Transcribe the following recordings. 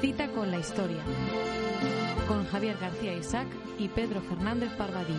Cita con la historia. Con Javier García Isaac y Pedro Fernández Parvadillo.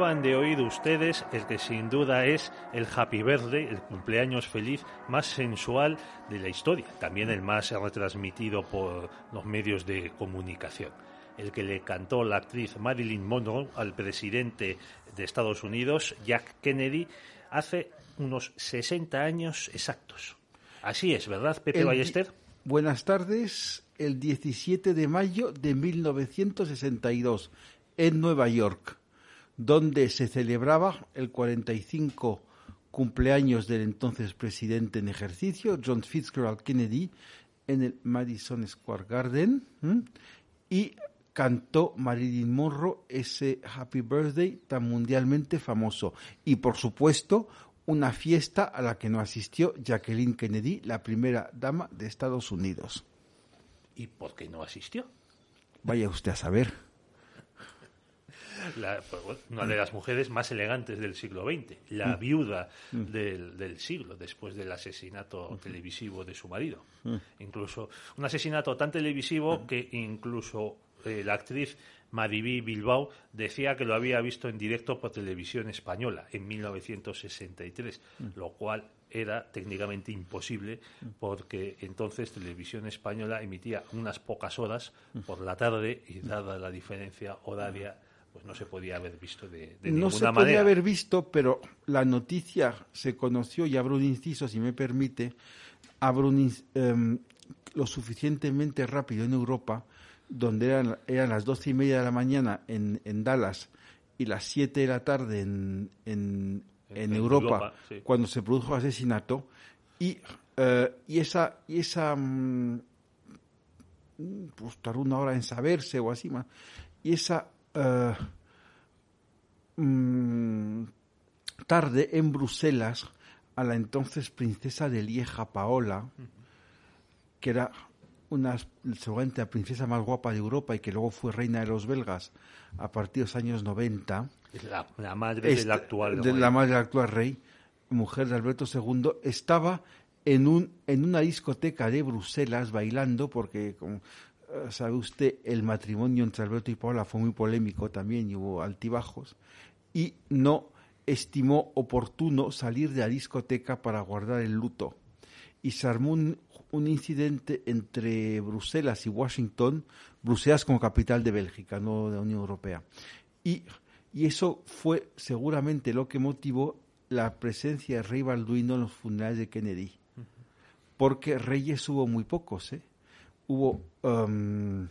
Acaban de oír ustedes el que sin duda es el Happy Birthday, el cumpleaños feliz más sensual de la historia, también el más retransmitido por los medios de comunicación. El que le cantó la actriz Marilyn Monroe al presidente de Estados Unidos, Jack Kennedy, hace unos 60 años exactos. Así es, ¿verdad, Pepe El Ballester? Buenas tardes. El 17 de mayo de 1962, en Nueva York, donde se celebraba el 45 cumpleaños del entonces presidente en ejercicio, John Fitzgerald Kennedy, en el Madison Square Garden, ¿m? y cantó Marilyn Monroe ese Happy Birthday tan mundialmente famoso. Y por supuesto, una fiesta a la que no asistió Jacqueline Kennedy, la primera dama de Estados Unidos. ¿Y por qué no asistió? Vaya usted a saber. La- pues, una de las mujeres más elegantes del siglo XX, la viuda del, del siglo, después del asesinato televisivo de su marido. Incluso un asesinato tan televisivo que incluso eh, la actriz Mariví Bilbao decía que lo había visto en directo por televisión española en 1963, lo cual era técnicamente imposible porque entonces televisión española emitía unas pocas horas por la tarde y dada la diferencia horaria pues no se podía haber visto de, de no ninguna se podía manera. haber visto, pero la noticia se conoció, y abro un inciso, si me permite, abro un em, lo suficientemente rápido en Europa, donde eran, eran las doce y media de la mañana en, en Dallas y las siete de la tarde en, en, en En Europa, Europa, sí. cuando se produjo el asesinato, y, eh, y esa, y esa mm, pues tardó una hora en saberse o así más. Y esa eh, mm, tarde en Bruselas a la entonces princesa de Lieja Paola, que era una seguramente la princesa más guapa de Europa y que luego fue reina de los belgas a partir de los años 90 Es la, la madre del esta- actual de rey. la madre del actual rey, mujer de Alberto II, estaba en un en una discoteca de Bruselas bailando porque como sabe usted el matrimonio entre Alberto y Paola fue muy polémico también y hubo altibajos y no estimó oportuno salir de la discoteca para guardar el luto y se armó un, un incidente entre Bruselas y Washington, Bruselas como capital de Bélgica, no de la Unión Europea. Y, y eso fue seguramente lo que motivó la presencia de Rey Balduino en los funerales de Kennedy. Porque reyes hubo muy pocos, ¿eh? Hubo em,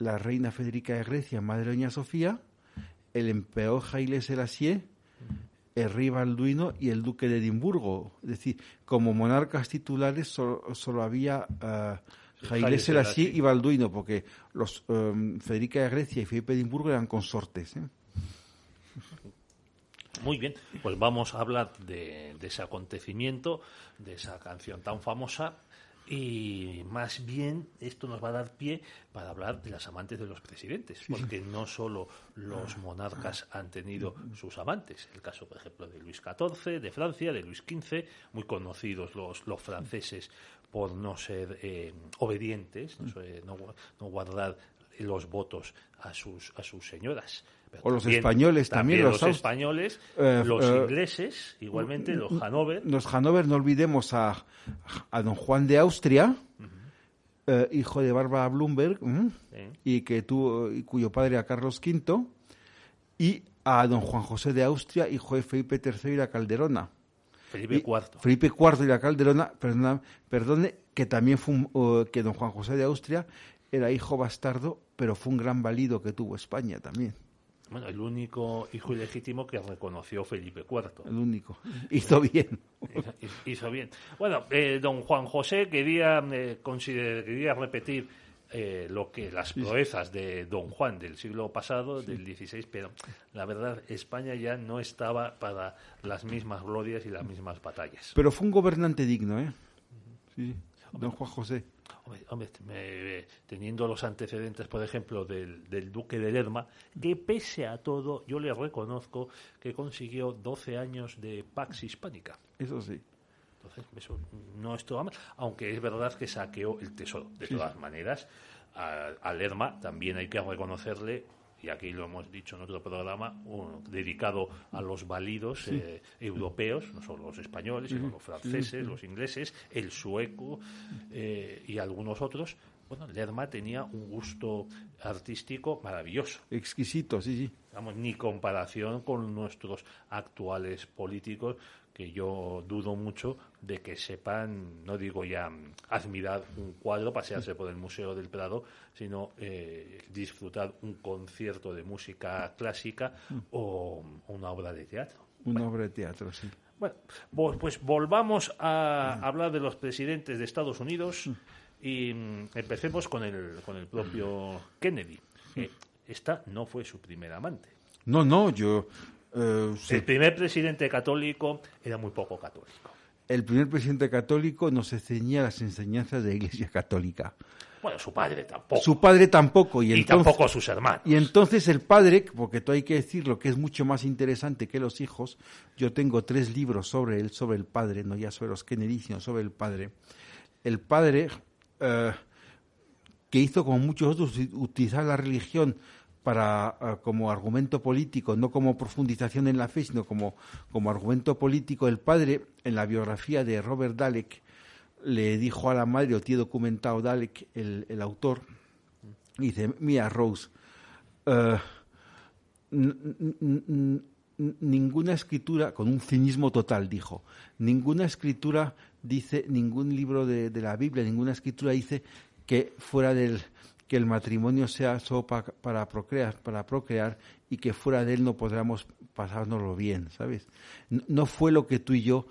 la reina Federica de Grecia, madre de Doña Sofía, el emperador Haile Selassie, el rey Balduino y el duque de Edimburgo. Es decir, como monarcas titulares solo, solo había Haile Haile Selassie y Balduino, porque los em, Federica de Grecia y Felipe de Edimburgo eran consortes. ¿eh? Muy bien, pues vamos a hablar de, de ese acontecimiento, de esa canción tan famosa y más bien esto nos va a dar pie para hablar de las amantes de los presidentes, porque no solo los monarcas han tenido sus amantes, el caso por ejemplo de Luis XIV, de Francia, de Luis XV, muy conocidos los, los franceses por no ser eh, obedientes, no, gua- no guardar los votos a sus, a sus señoras. Pero O los españoles también, los españoles, Eh, los eh, ingleses, igualmente los Hanover. Los Hanover, no olvidemos a, a don Juan de Austria, eh, hijo de Bárbara Bloomberg, y que tuvo, y cuyo padre era Carlos V, y a don Juan José de Austria, hijo de Felipe III y la Calderona. Felipe IV. Felipe IV y la Calderona, perdona- perdone, que también fue un- que don Juan José de Austria era hijo bastardo, pero fue un gran valido que tuvo España también, Bueno, el único hijo ilegítimo que reconoció Felipe IV. el único. Hizo bien. Hizo- Hizo bien. Bueno, eh, don Juan José quería, eh, quería repetir eh, lo que las proezas de don Juan del siglo pasado, del XVI, pero la verdad España ya no estaba para las mismas glorias y las mismas batallas. Pero fue un gobernante digno, ¿eh? Sí, don Juan José. Hombre, hombre, me- teniendo los antecedentes, por ejemplo, del, del duque de Lerma, que pese a todo, yo le reconozco que consiguió 12 años de Pax Hispánica. Eso sí. Entonces, eso no estuvo mal, aunque es verdad que saqueó el tesoro. De todas maneras, a, a Lerma también hay que reconocerle, y aquí lo hemos dicho en otro programa, un- dedicado a los válidos eh, europeos, no solo los españoles, sino los franceses, los ingleses, el sueco eh, y algunos otros. Bueno, Lerma tenía un gusto artístico maravilloso Exquisito, sí, sí. vamos, ni comparación con nuestros actuales políticos, que yo dudo mucho de que sepan, no digo ya mm, admirar un cuadro, pasearse por el Museo del Prado, sino eh, disfrutar un concierto de música clásica o una obra de teatro. Una obra de teatro, sí. Bueno, vo- pues volvamos a hablar de los presidentes de Estados Unidos y mm, empecemos con el, con el propio Kennedy. que esta no fue su primer amante. No, no, yo... eh, sí. El primer presidente católico era muy poco católico. El primer presidente católico no se ceñía a las enseñanzas de la Iglesia Católica. Bueno, su padre tampoco. Su padre tampoco. Y, y entonces, tampoco sus hermanos. Y entonces el padre, porque tú hay que decirlo, que es mucho más interesante que los hijos, yo tengo tres libros sobre él, sobre el padre, no ya sobre los Kennedy, sino sobre el padre. El padre, eh, que hizo como muchos otros, uti- utilizar la religión para eh, como argumento político, no como profundización en la fe, sino como, como argumento político, el padre, en la biografía de Robert Dalek, le dijo a la madre, o tiene documentado Dalek, el, el autor, dice, mira, Rose, eh, ninguna escritura, con un cinismo total, dijo, ninguna escritura dice, ningún libro de, de la Biblia, ninguna escritura dice que fuera del que el matrimonio sea solo pa- para procrear, para procrear y que fuera de él no podamos pasárnoslo bien, ¿sabes? No, no fue lo que tú y yo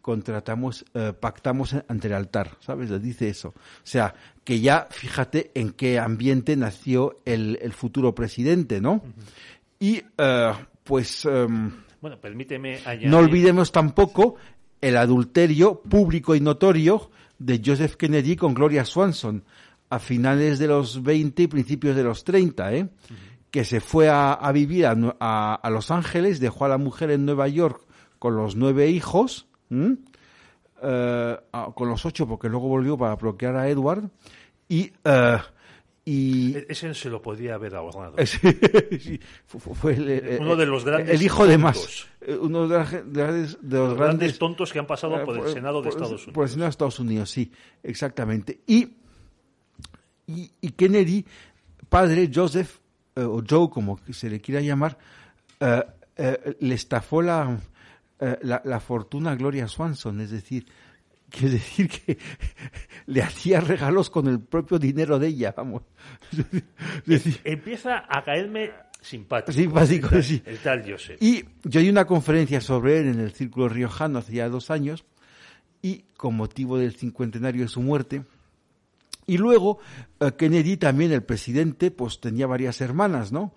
contratamos, eh, pactamos ante el altar, ¿sabes? Dice eso. O sea, que ya fíjate en qué ambiente nació el, el futuro presidente, ¿no? Y eh, pues em, Bueno, permíteme añadir. no olvidemos tampoco el adulterio público y notorio de Joseph Kennedy con Gloria Swanson a finales de los 20 y principios de los 30, ¿eh? que se fue a, a vivir a, Nue- a- a Los Ángeles, dejó a la mujer en Nueva York con los nueve hijos. Eh, con los ocho porque luego volvió para bloquear a Edward y... eh, y E- Ese se lo podía haber ahorrado. Sí, fue, fue- fue el, el- Uno de los grandes el hijo de más tontos. eh, uno de, los Los grandes tontos que han pasado eh, por el Senado de por- Estados Unidos. por el Senado de Estados Unidos sí exactamente y y, y Kennedy padre Joseph eh, o Joe como se le quiera llamar eh, eh, le estafó la, eh, la la fortuna a Gloria Swanson es decir Quiere decir que le hacía regalos con el propio dinero de ella, vamos. Decir, Empieza a caerme simpático. Simpático, el sí. El tal Joseph. Y yo di una conferencia sobre él en el Círculo Riojano hace ya dos años, y con motivo del cincuentenario de su muerte. Y luego eh, Kennedy también, el presidente, pues tenía varias hermanas, ¿no?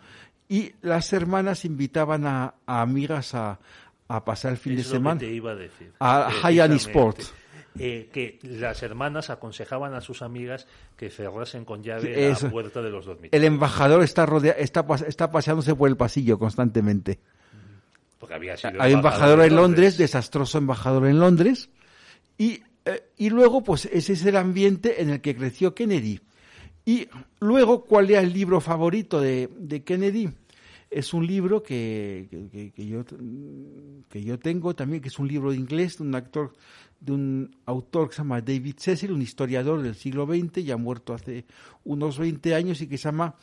Y las hermanas invitaban a, a amigas a, a pasar el fin Es de lo que semana. te iba a decir. A High. Sport. Eh, que las hermanas aconsejaban a sus amigas que cerrasen con llave eso. la puerta de los dormitorios. El embajador está, rodea, está, está paseándose por el pasillo constantemente. Porque había sido Hay embajador en Londres, desastroso embajador en Londres, y, eh, y luego, pues ese es el ambiente en el que creció Kennedy. Y luego, ¿cuál era el libro favorito de, de Kennedy? Es un libro que, que, yo, que yo tengo también, que es un libro de inglés de un actor de un autor que se llama David Cecil, un historiador del siglo XX, ya muerto hace unos 20 años y que se llama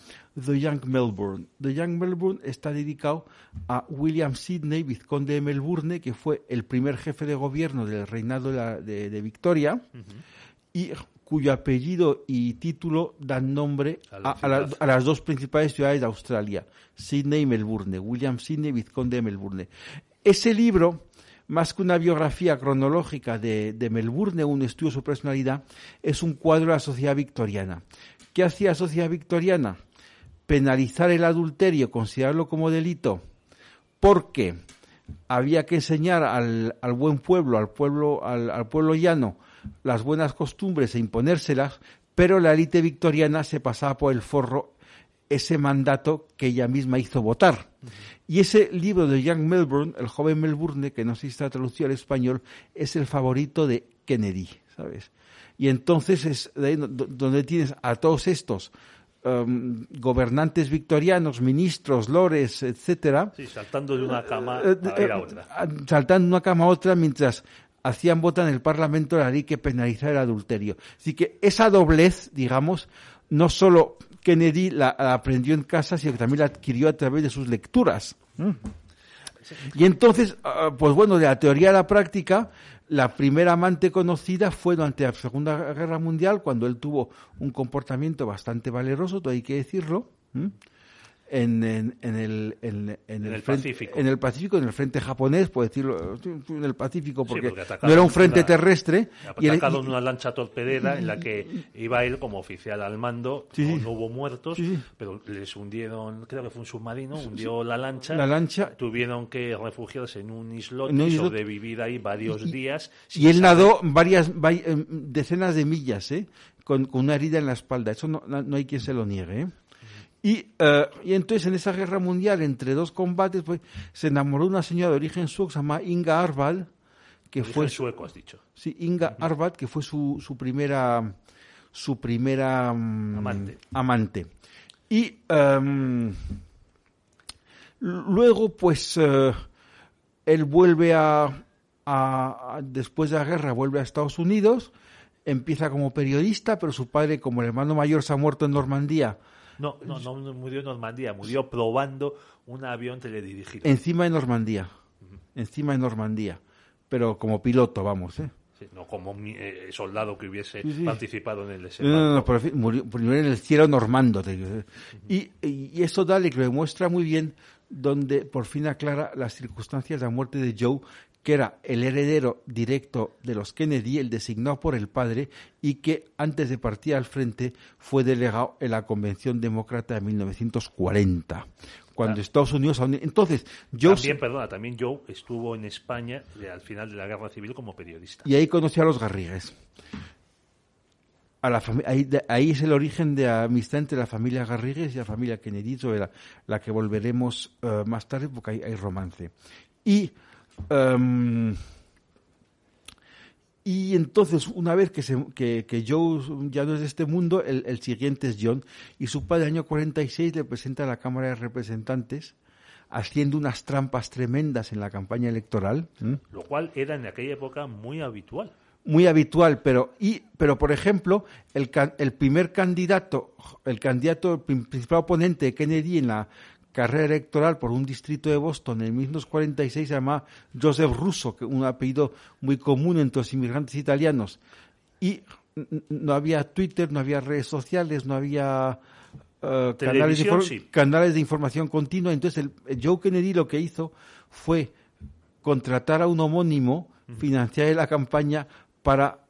The Young Melbourne. The Young Melbourne está dedicado a William Sidney, vizconde de Melbourne, que fue el primer jefe de gobierno del reinado de, de, Victoria y cuyo apellido y título dan nombre a, a, las dos principales ciudades de Australia, Sydney y Melbourne, William Sidney, vizconde de Melbourne. Ese libro más que una biografía cronológica de, Melbourne, un estudio de su personalidad, es un cuadro de la sociedad victoriana. ¿Qué hacía la sociedad victoriana? Penalizar el adulterio, considerarlo como delito, porque había que enseñar al, buen pueblo, al pueblo, al pueblo llano, las buenas costumbres e imponérselas, pero la élite victoriana se pasaba por el forro ese mandato que ella misma hizo votar. Y ese libro de Young Melbourne, el joven Melbourne, que no sé si está traducido al español, es el favorito de Kennedy, ¿sabes? Y entonces es donde tienes a todos estos um, gobernantes victorianos, ministros, lores, etcétera. Sí, saltando de una cama a, ir a otra. Saltando de una cama a otra mientras hacían votar en el Parlamento la ley que penalizara el adulterio. Así que esa doblez, digamos, no solo Kennedy la, aprendió en casa, sino que también la adquirió a través de sus lecturas. Y entonces, ah, pues bueno, de la teoría a la práctica, la primera amante conocida fue durante la Segunda Guerra Mundial, cuando él tuvo un comportamiento bastante valeroso, todo hay que decirlo en, en, en, el, en, el, Pacífico. En el Pacífico, en el frente japonés, por decirlo, en el Pacífico, porque, no era un frente terrestre. Y atacado en una lancha torpedera en la que iba él como oficial al mando, no, hubo muertos, pero les hundieron, creo que fue un submarino, hundió la lancha. La lancha. Tuvieron que refugiarse en un islote y sobrevivir ahí varios días. Y él nadó varias, em, decenas de millas, ¿eh? Con, con, una herida en la espalda. Eso no, no hay quien se lo niegue, ¿eh? Y, eh, y, entonces en esa guerra mundial, entre dos combates, pues, se enamoró una señora de origen sueco, se llama Inga Arvad, que fue sueco, has dicho. Sí, Inga Arvad, que fue su, su primera su primera mm, amante. amante. Y um, luego, pues, uh, él vuelve a, a, después de la guerra, vuelve a Estados Unidos, empieza como periodista, pero su padre, como el hermano mayor, se ha muerto en Normandía no, no, no murió en Normandía, murió probando un avión teledirigido. Encima de Normandía, encima de Normandía, pero como piloto, vamos, ¿eh? no como eh, soldado que hubiese participado en el desembarco. No, no, pero murió, murió, en el cielo normando. y, y, eso dale que lo demuestra muy bien donde por fin aclara las circunstancias de la muerte de Joe, que era el heredero directo de los Kennedy, el designado por el padre, y que antes de partir al frente fue delegado en la Convención Demócrata de 1940, cuando Estados Unidos... Entonces, Joe... También, perdona, también Joe estuvo en España al final de la Guerra Civil como periodista. Y ahí conoció a los Garrigues. A la ahí, ahí, es el origen de amistad entre la familia Garrigues y la familia Kennedy, sobre la, la que volveremos eh, más tarde porque hay, hay romance. Y Em, y entonces, una vez que, se, que, que, Joe ya no es de este mundo, el, siguiente es John. Y su padre, año 46, le presenta a la Cámara de Representantes haciendo unas trampas tremendas en la campaña electoral. Lo cual era en aquella época muy habitual. Muy habitual, pero, y, pero por ejemplo, el, el primer candidato, el candidato, principal oponente de Kennedy en la carrera electoral por un distrito de Boston en 1946 se llama Joseph Russo, que un apellido muy común entre los inmigrantes italianos. Y no había Twitter, no había redes sociales, no había eh, canales, de canales, de información continua. Entonces, el, Joe Kennedy lo que hizo fue contratar a un homónimo, financiar la campaña para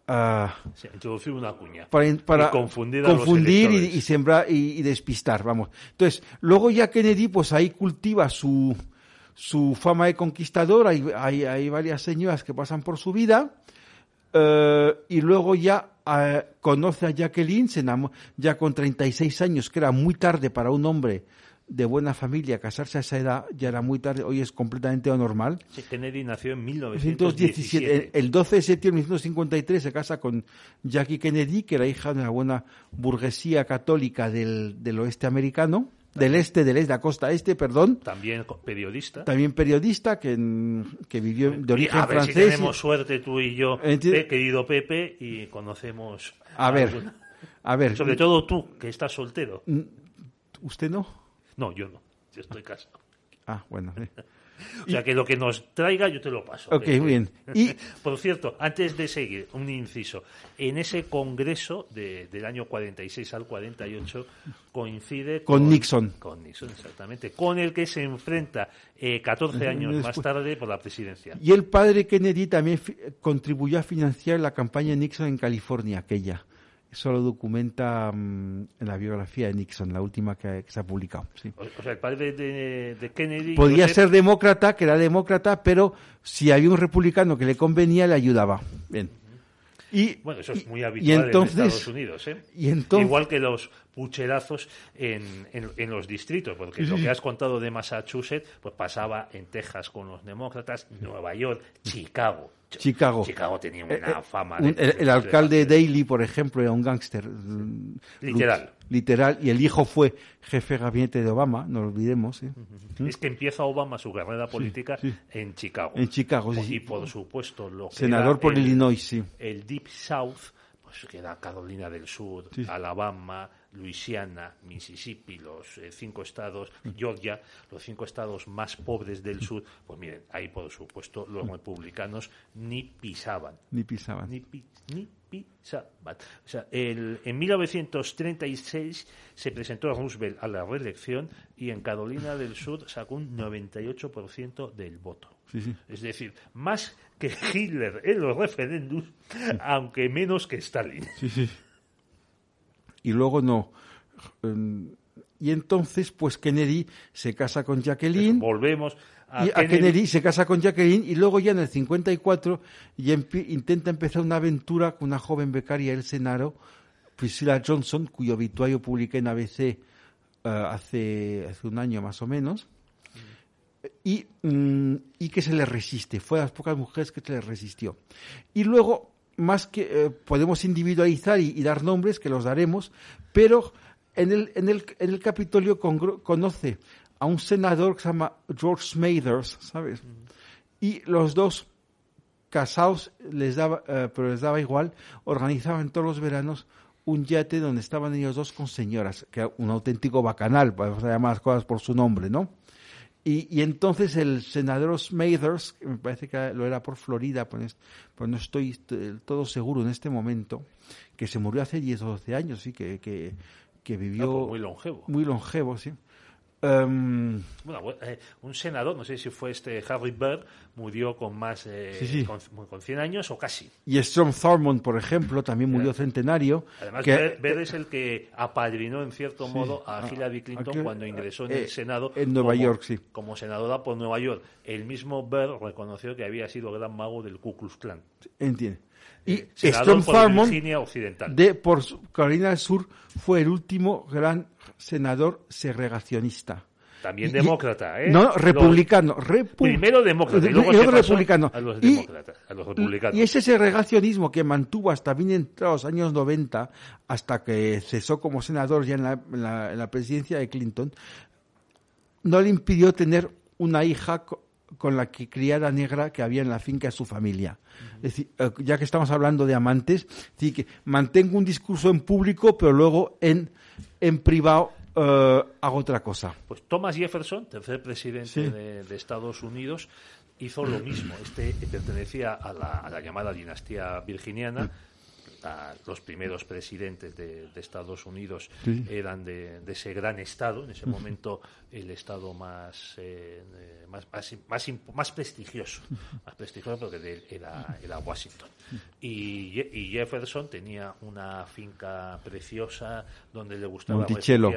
introducir una cuña. Para, confundir, y, sembrar y, despistar, vamos. Entonces, luego ya Kennedy, pues ahí cultiva su, su fama de conquistador, hay, hay, varias señoras que pasan por su vida, eh, y luego ya eh, conoce a Jacqueline, se ya con 36 años, que era muy tarde para un hombre de buena familia casarse a esa edad, ya era muy tarde, hoy es completamente anormal. Sí, Kennedy nació en 1917. 1917. El 12 de septiembre de 1953 se casa con Jackie Kennedy, que era hija de una buena burguesía católica del, del oeste americano, del este, del este, de la costa este, perdón. También periodista. También periodista que, que vivió de origen a ver si francés. tenemos suerte tú y yo, querido Pepe, y conocemos. A ver, alguna- a ver, Sobre todo tú, que estás soltero. ¿usted no? No, yo no. Yo estoy casado. Ah, bueno. O sea que lo que nos traiga yo te lo paso. Ok, muy bien. Y Por cierto, antes de seguir, un inciso. En ese congreso de- del año 46 al 48 coincide Con Nixon. Con Nixon, exactamente. Con el que se enfrenta eh, 14 años más tarde por la presidencia. Y el padre Kennedy también contribuyó a financiar la campaña de Nixon en California, aquella. Eso lo documenta mm, en la biografía de Nixon, la última que, que se ha publicado. sí. O, o sea, el padre de, de Kennedy. Podía ser demócrata, que era demócrata, pero si había un republicano que le convenía, le ayudaba. Bien. Y, Bueno, eso es y- muy y habitual entonces, en Estados Unidos, ¿eh? y entonces- Igual que los pucherazos en, en- en los distritos, porque lo que has contado de Massachusetts, pues pasaba en Texas con los demócratas, Nueva York, Chicago. Ch- Chicago. Chicago tenía una Eh, eh, fama. un- el, el alcalde de- Daley, por ejemplo, era un gángster. Literal. Literal. Y el hijo fue jefe de gabinete de Obama, no lo olvidemos. ¿sí? Es que empieza Obama su carrera política sí. en Chicago. En Chicago, sí, sí. Y por supuesto, lo que Senador por el- Illinois, sí. el Deep South, pues que era Carolina del Sur, Sí. Alabama, Luisiana, Mississippi, los eh, cinco estados, Georgia, los cinco estados más pobres del sur, pues miren, ahí por supuesto los republicanos ni pisaban, Ni pisaban. ni, pi- ni pisaban. O sea, el- en 1936 se presentó Roosevelt a la reelección y en Carolina del Sur sacó un 98% del voto. Sí, sí. Es decir, más que Hitler en los referéndums, aunque menos que Stalin. Sí, sí. Y luego no. Em, Y entonces, pues Kennedy se casa con Jacqueline. Volvemos a, y a Kennedy se casa con Jacqueline y luego ya en el 54 ya empi- intenta empezar una aventura con una joven becaria del Senado, Priscilla Johnson, cuyo obituario publiqué en ABC eh, hace, hace un año más o menos, y, mm, y que se le resiste. Fue de las pocas mujeres que se le resistió. Y luego, más que eh, podemos individualizar y, y dar nombres, que los daremos, pero en el, en el, en el Capitolio conoce a un senador que se llama George Smathers, ¿sabes? Y los dos casados, les daba, eh, pero les daba igual, organizaban todos los veranos un yate donde estaban ellos dos con señoras, que era un auténtico bacanal, vamos a llamar las cosas por su nombre, ¿no? Y, y entonces el senador Smathers, que me parece que lo era por Florida, pues, pues no estoy todo seguro en este momento, que se murió hace 10 o 12 años, sí, que, que, que vivió Ah, pues muy longevo. muy longevo, sí. Em, Bueno, eh, un senador, no sé si fue este Harry Byrd, murió con más, eh, Sí, sí. Con, con 100 años o casi. y Strom Thurmond, por ejemplo, también murió centenario. Además, que- Byrd, Byrd es el que apadrinó en cierto modo a Ah, Hillary Clinton cuando ingresó en eh, el Senado. en Nueva como- York, sí. Como senadora por Nueva York. El mismo Byrd reconoció que había sido gran mago del Ku Klux Klan. Entiende. Y Eh, Virginia Occidental. de por Carolina del Sur, fue el último gran senador segregacionista. También Y- demócrata, ¿eh? No, Los- republicano. repu- Primero demócrata y luego, y republicano. a los Y- demócratas, a los republicanos. Y ese segregacionismo que mantuvo hasta bien entrados los años 90, hasta que cesó como senador ya en la, en la- en la presidencia de Clinton, no le impidió tener una hija con la que criara negra que había en la finca de su familia. Es decir, eh, ya que estamos hablando de amantes, es decir, que mantengo un discurso en público, pero luego en, en privado eh, hago otra cosa. Pues Thomas Jefferson, tercer presidente Sí. de, de Estados Unidos, hizo lo mismo. Este pertenecía a la, a la llamada dinastía virginiana. A los primeros presidentes de, de Estados Unidos Sí. eran de, de ese gran estado, en ese momento el estado más, eh, más, más, más, más prestigioso, más prestigioso porque de él era, era Washington. Y, y Jefferson tenía una finca preciosa donde le gustaba Monticello.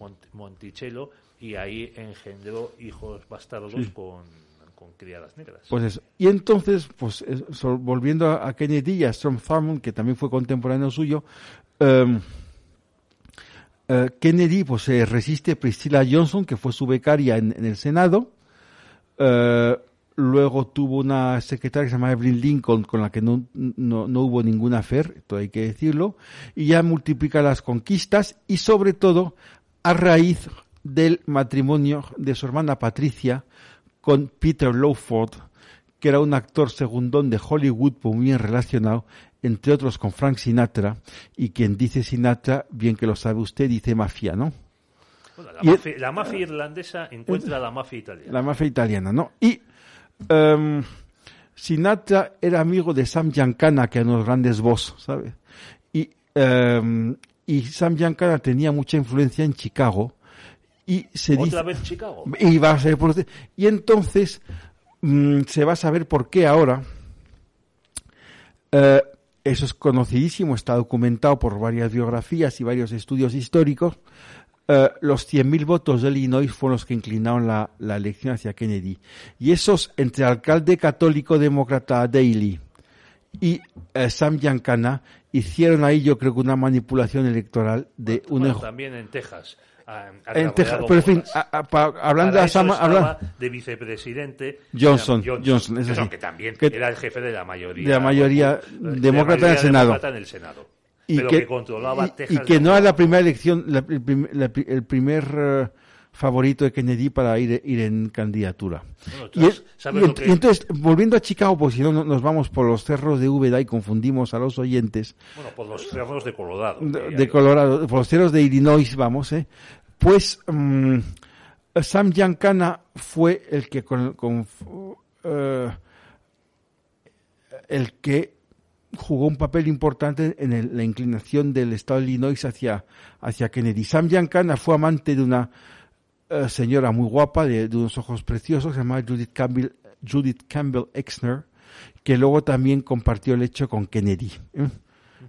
Mont- Monticello, y ahí engendró hijos bastardos con, con criadas negras. Pues eso. Y entonces, pues volviendo a, a Kennedy y a Strom Thurmond, que también fue contemporáneo suyo, em, eh, Kennedy pues se resiste Priscilla Johnson, que fue su becaria en, el Senado. Eh, luego tuvo una secretaria que se llama Evelyn Lincoln, con la que no, no, no hubo ninguna affair, esto hay que decirlo. Y ya multiplica las conquistas y sobre todo a raíz del matrimonio de su hermana Patricia con Peter Lawford, que era un actor segundón de Hollywood muy bien relacionado, entre otros con Frank Sinatra, y quien dice Sinatra, bien que lo sabe usted, dice mafia, ¿no? Bueno, la, Y- mafia, la mafia irlandesa encuentra la mafia italiana. La mafia italiana, ¿no? Y em, Sinatra era amigo de Sam Giancana, que eran unos grandes boss, ¿sabe? Y, em, y Sam Giancana tenía mucha influencia en Chicago, y se dice... Otra vez Chicago. Y va a ser por- y entonces mm, se va a saber por qué ahora. Eh, eso es conocidísimo, está documentado por varias biografías y varios estudios históricos. Eh, los 100.000 votos de Illinois fueron los que inclinaron la, la elección hacia Kennedy. Y esos entre alcalde católico demócrata Daley y eh, Sam Giancana hicieron ahí yo creo que una manipulación electoral de Bueno, también en Texas. En Texas, pero en fin, a- hablando de habla- de vicepresidente Johnson, era Johnson, es así. que también Que- era el jefe de la mayoría de la mayoría demócrata en el Senado. demócrata en el Senado. y pero que, controlaba y- y, Texas. que no era la primera elección, la- el primer eh, favorito de Kennedy para ir, ir en candidatura. Bueno, Y, es- ¿sabes y lo ent- que- y entonces, volviendo a Chicago, pues si no no- nos vamos por los cerros de Úbeda y confundimos a los oyentes, Bueno, por los cerros de Colorado. de. Colorado, por los cerros de Illinois, vamos, ¿eh? pues mm, Sam Giancana fue el que con, con, eh, el que jugó un papel importante en el- la inclinación del estado de Illinois hacia, hacia Kennedy. Sam Giancana fue amante de una eh, señora muy guapa, de, de unos ojos preciosos, se llamaba Judith Campbell, Judith Campbell Exner, que luego también compartió el hecho con Kennedy. ¿eh?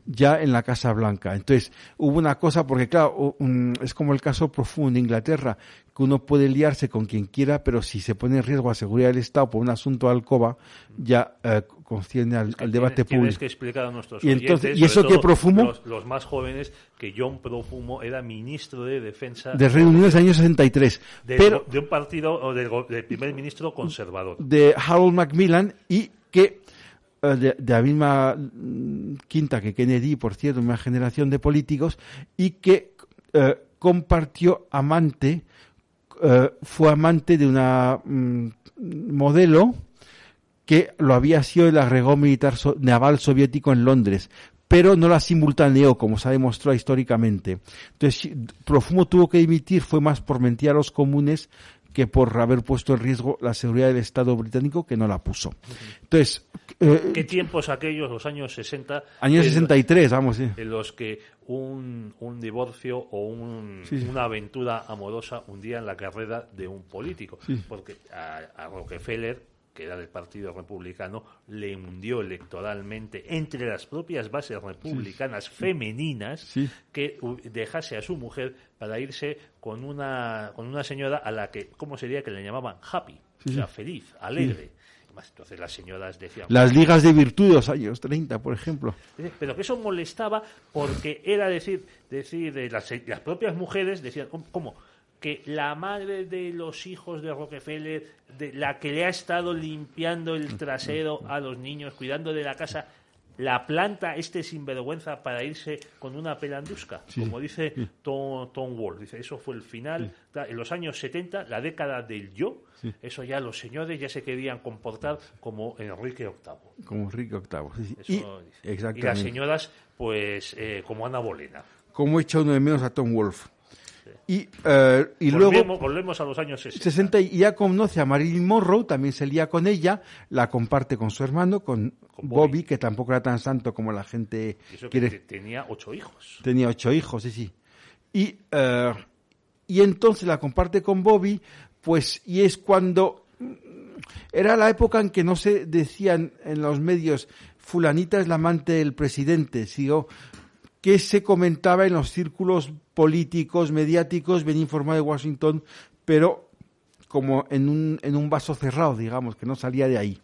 Ya en la Casa Blanca. Entonces, hubo una cosa, porque claro, es como el caso profundo de Inglaterra, que uno puede liarse con quien quiera, pero si se pone en riesgo la seguridad del Estado por un asunto de alcoba, ya eh, concierne al, al debate Tienes- Tienes público. que explicar a nuestros Y entonces- oyentes, ¿y eso todo Profumo? Los, los más jóvenes, que John Profumo era ministro de Defensa De Reino Unido en el año 63. del pero de un partido o del, primer ministro conservador. de Harold Macmillan y que de, de la misma mm, quinta que Kennedy, por cierto, una generación de políticos, y que eh, compartió amante, eh, fue amante de una mm, modelo que lo había sido el agregado militar naval soviético en Londres, pero no la simultaneó, como se ha demostrado históricamente. Entonces, Profumo tuvo que dimitir, fue más por mentir a los comunes que por haber puesto en riesgo la seguridad del Estado británico, que no la puso. Entonces, eh, ¿Qué tiempos aquellos, los años 60? año en- 63, vamos, sí. En los que un, un divorcio o un- Sí, sí. una aventura amorosa hundía en la carrera de un político. Sí. Porque a, a Rockefeller, que era del Partido Republicano, le hundió electoralmente entre las propias bases republicanas femeninas Sí. que dejase a su mujer para irse con una, con una señora a la que, ¿cómo sería que le llamaban? Happy, Sí, o sea, feliz, alegre. Entonces las señoras decían, Las ligas de virtud de los años 30, por ejemplo. pero que eso molestaba porque era decir, decir de las, las propias mujeres decían, ¿cómo- ¿cómo? Que la madre de los hijos de Rockefeller, de la que le ha estado limpiando el trasero a los niños, cuidando de la casa, la planta este sinvergüenza para irse con una pelandusca, como dice Tom, Tom Wall. Dice, eso fue el final. En los años 70, la década del yo, eso ya los señores ya se querían comportar como Enrique VIII. Como Enrique VIII. Eso Y, dice. Y las exactamente. señoras, pues, eh, como Ana Bolena. Como echa uno de menos a Tom Wolfe. Y, eh, y luego... volvemos, volvemos a los años 60. 60 y ya conoce a Marilyn Monroe, también se lía con ella, la comparte con su hermano, con, Con Bobby, Bobby. que tampoco era tan santo como la gente eso que quiere. te- tenía ocho hijos. Tenía ocho hijos, sí, sí. Y, eh, y entonces la comparte con Bobby, pues, y es cuando mm, era la época en que no se decían en los medios, fulanita es la amante del presidente, sino que se comentaba en los círculos políticos, mediáticos, bien informado de Washington, pero como en un, en un vaso cerrado, digamos, que no salía de ahí.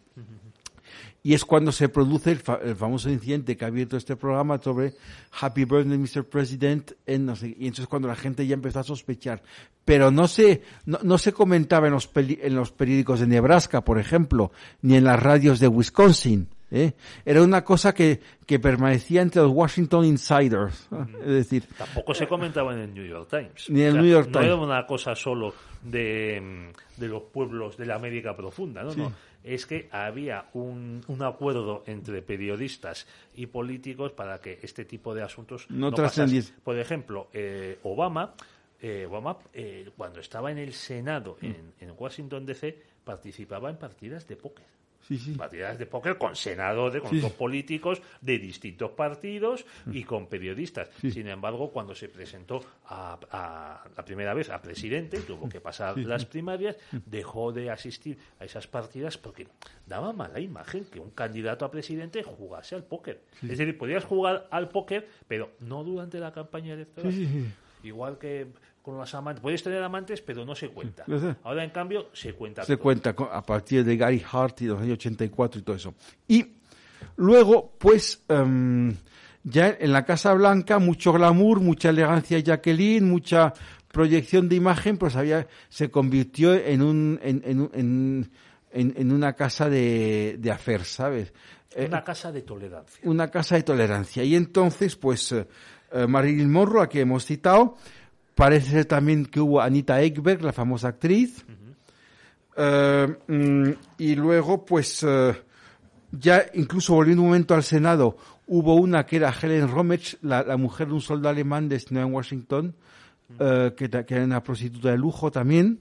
y es cuando se produce el, fa- el famoso incidente que ha abierto este programa sobre Happy Birthday Mr. President y entonces cuando la gente ya empezó a sospechar pero no se no, no se comentaba en los peli- en los periódicos de Nebraska por ejemplo ni en las radios de Wisconsin ¿eh? era una cosa que, que permanecía entre los Washington Insiders ¿no? es decir Tampoco se comentaba en el New York Times. Ni en el New York no Times. era una cosa solo de, mm, de los pueblos de la América profunda, ¿no? no. Es que había un, un acuerdo entre periodistas y políticos para que este tipo de asuntos No pasasen. trascendiese. Por ejemplo, eh, Obama, eh, Obama eh, cuando estaba en el Senado Mm. en, en Washington DC, participaba en partidas de póker sí sí partidas de póker con senadores, con Sí. dos políticos de distintos partidos y con periodistas. Sin embargo, cuando se presentó a, a- la primera vez a presidente, tuvo que pasar las primarias, dejó de asistir a esas partidas porque daba mala imagen que un candidato a presidente jugase al póker. Es decir, podías jugar al póker, pero no durante la campaña electoral. Igual que con los amantes. Puedes tener amantes, pero no se cuenta. Ahora, en cambio, se cuenta se todo. cuenta a partir de Gary Hart y los años 84 y todo eso. Y luego, pues, em, ya en la Casa Blanca, mucho glamour, mucha elegancia Jacqueline, mucha proyección de imagen, pues había, se convirtió en un, en, en, en, en- una casa de, de afer, ¿sabes? Eh, Una casa de tolerancia. una casa de tolerancia. Y entonces, pues, eh, Marilyn Monroe, a que hemos citado, parece también que hubo Anita Ekberg, la famosa actriz. Eh, mm, y luego, pues, eh, ya incluso volviendo un momento al Senado, hubo una que era Helen Romech, la, mujer de un soldado alemán destinado en Washington, eh, que era una prostituta de lujo también.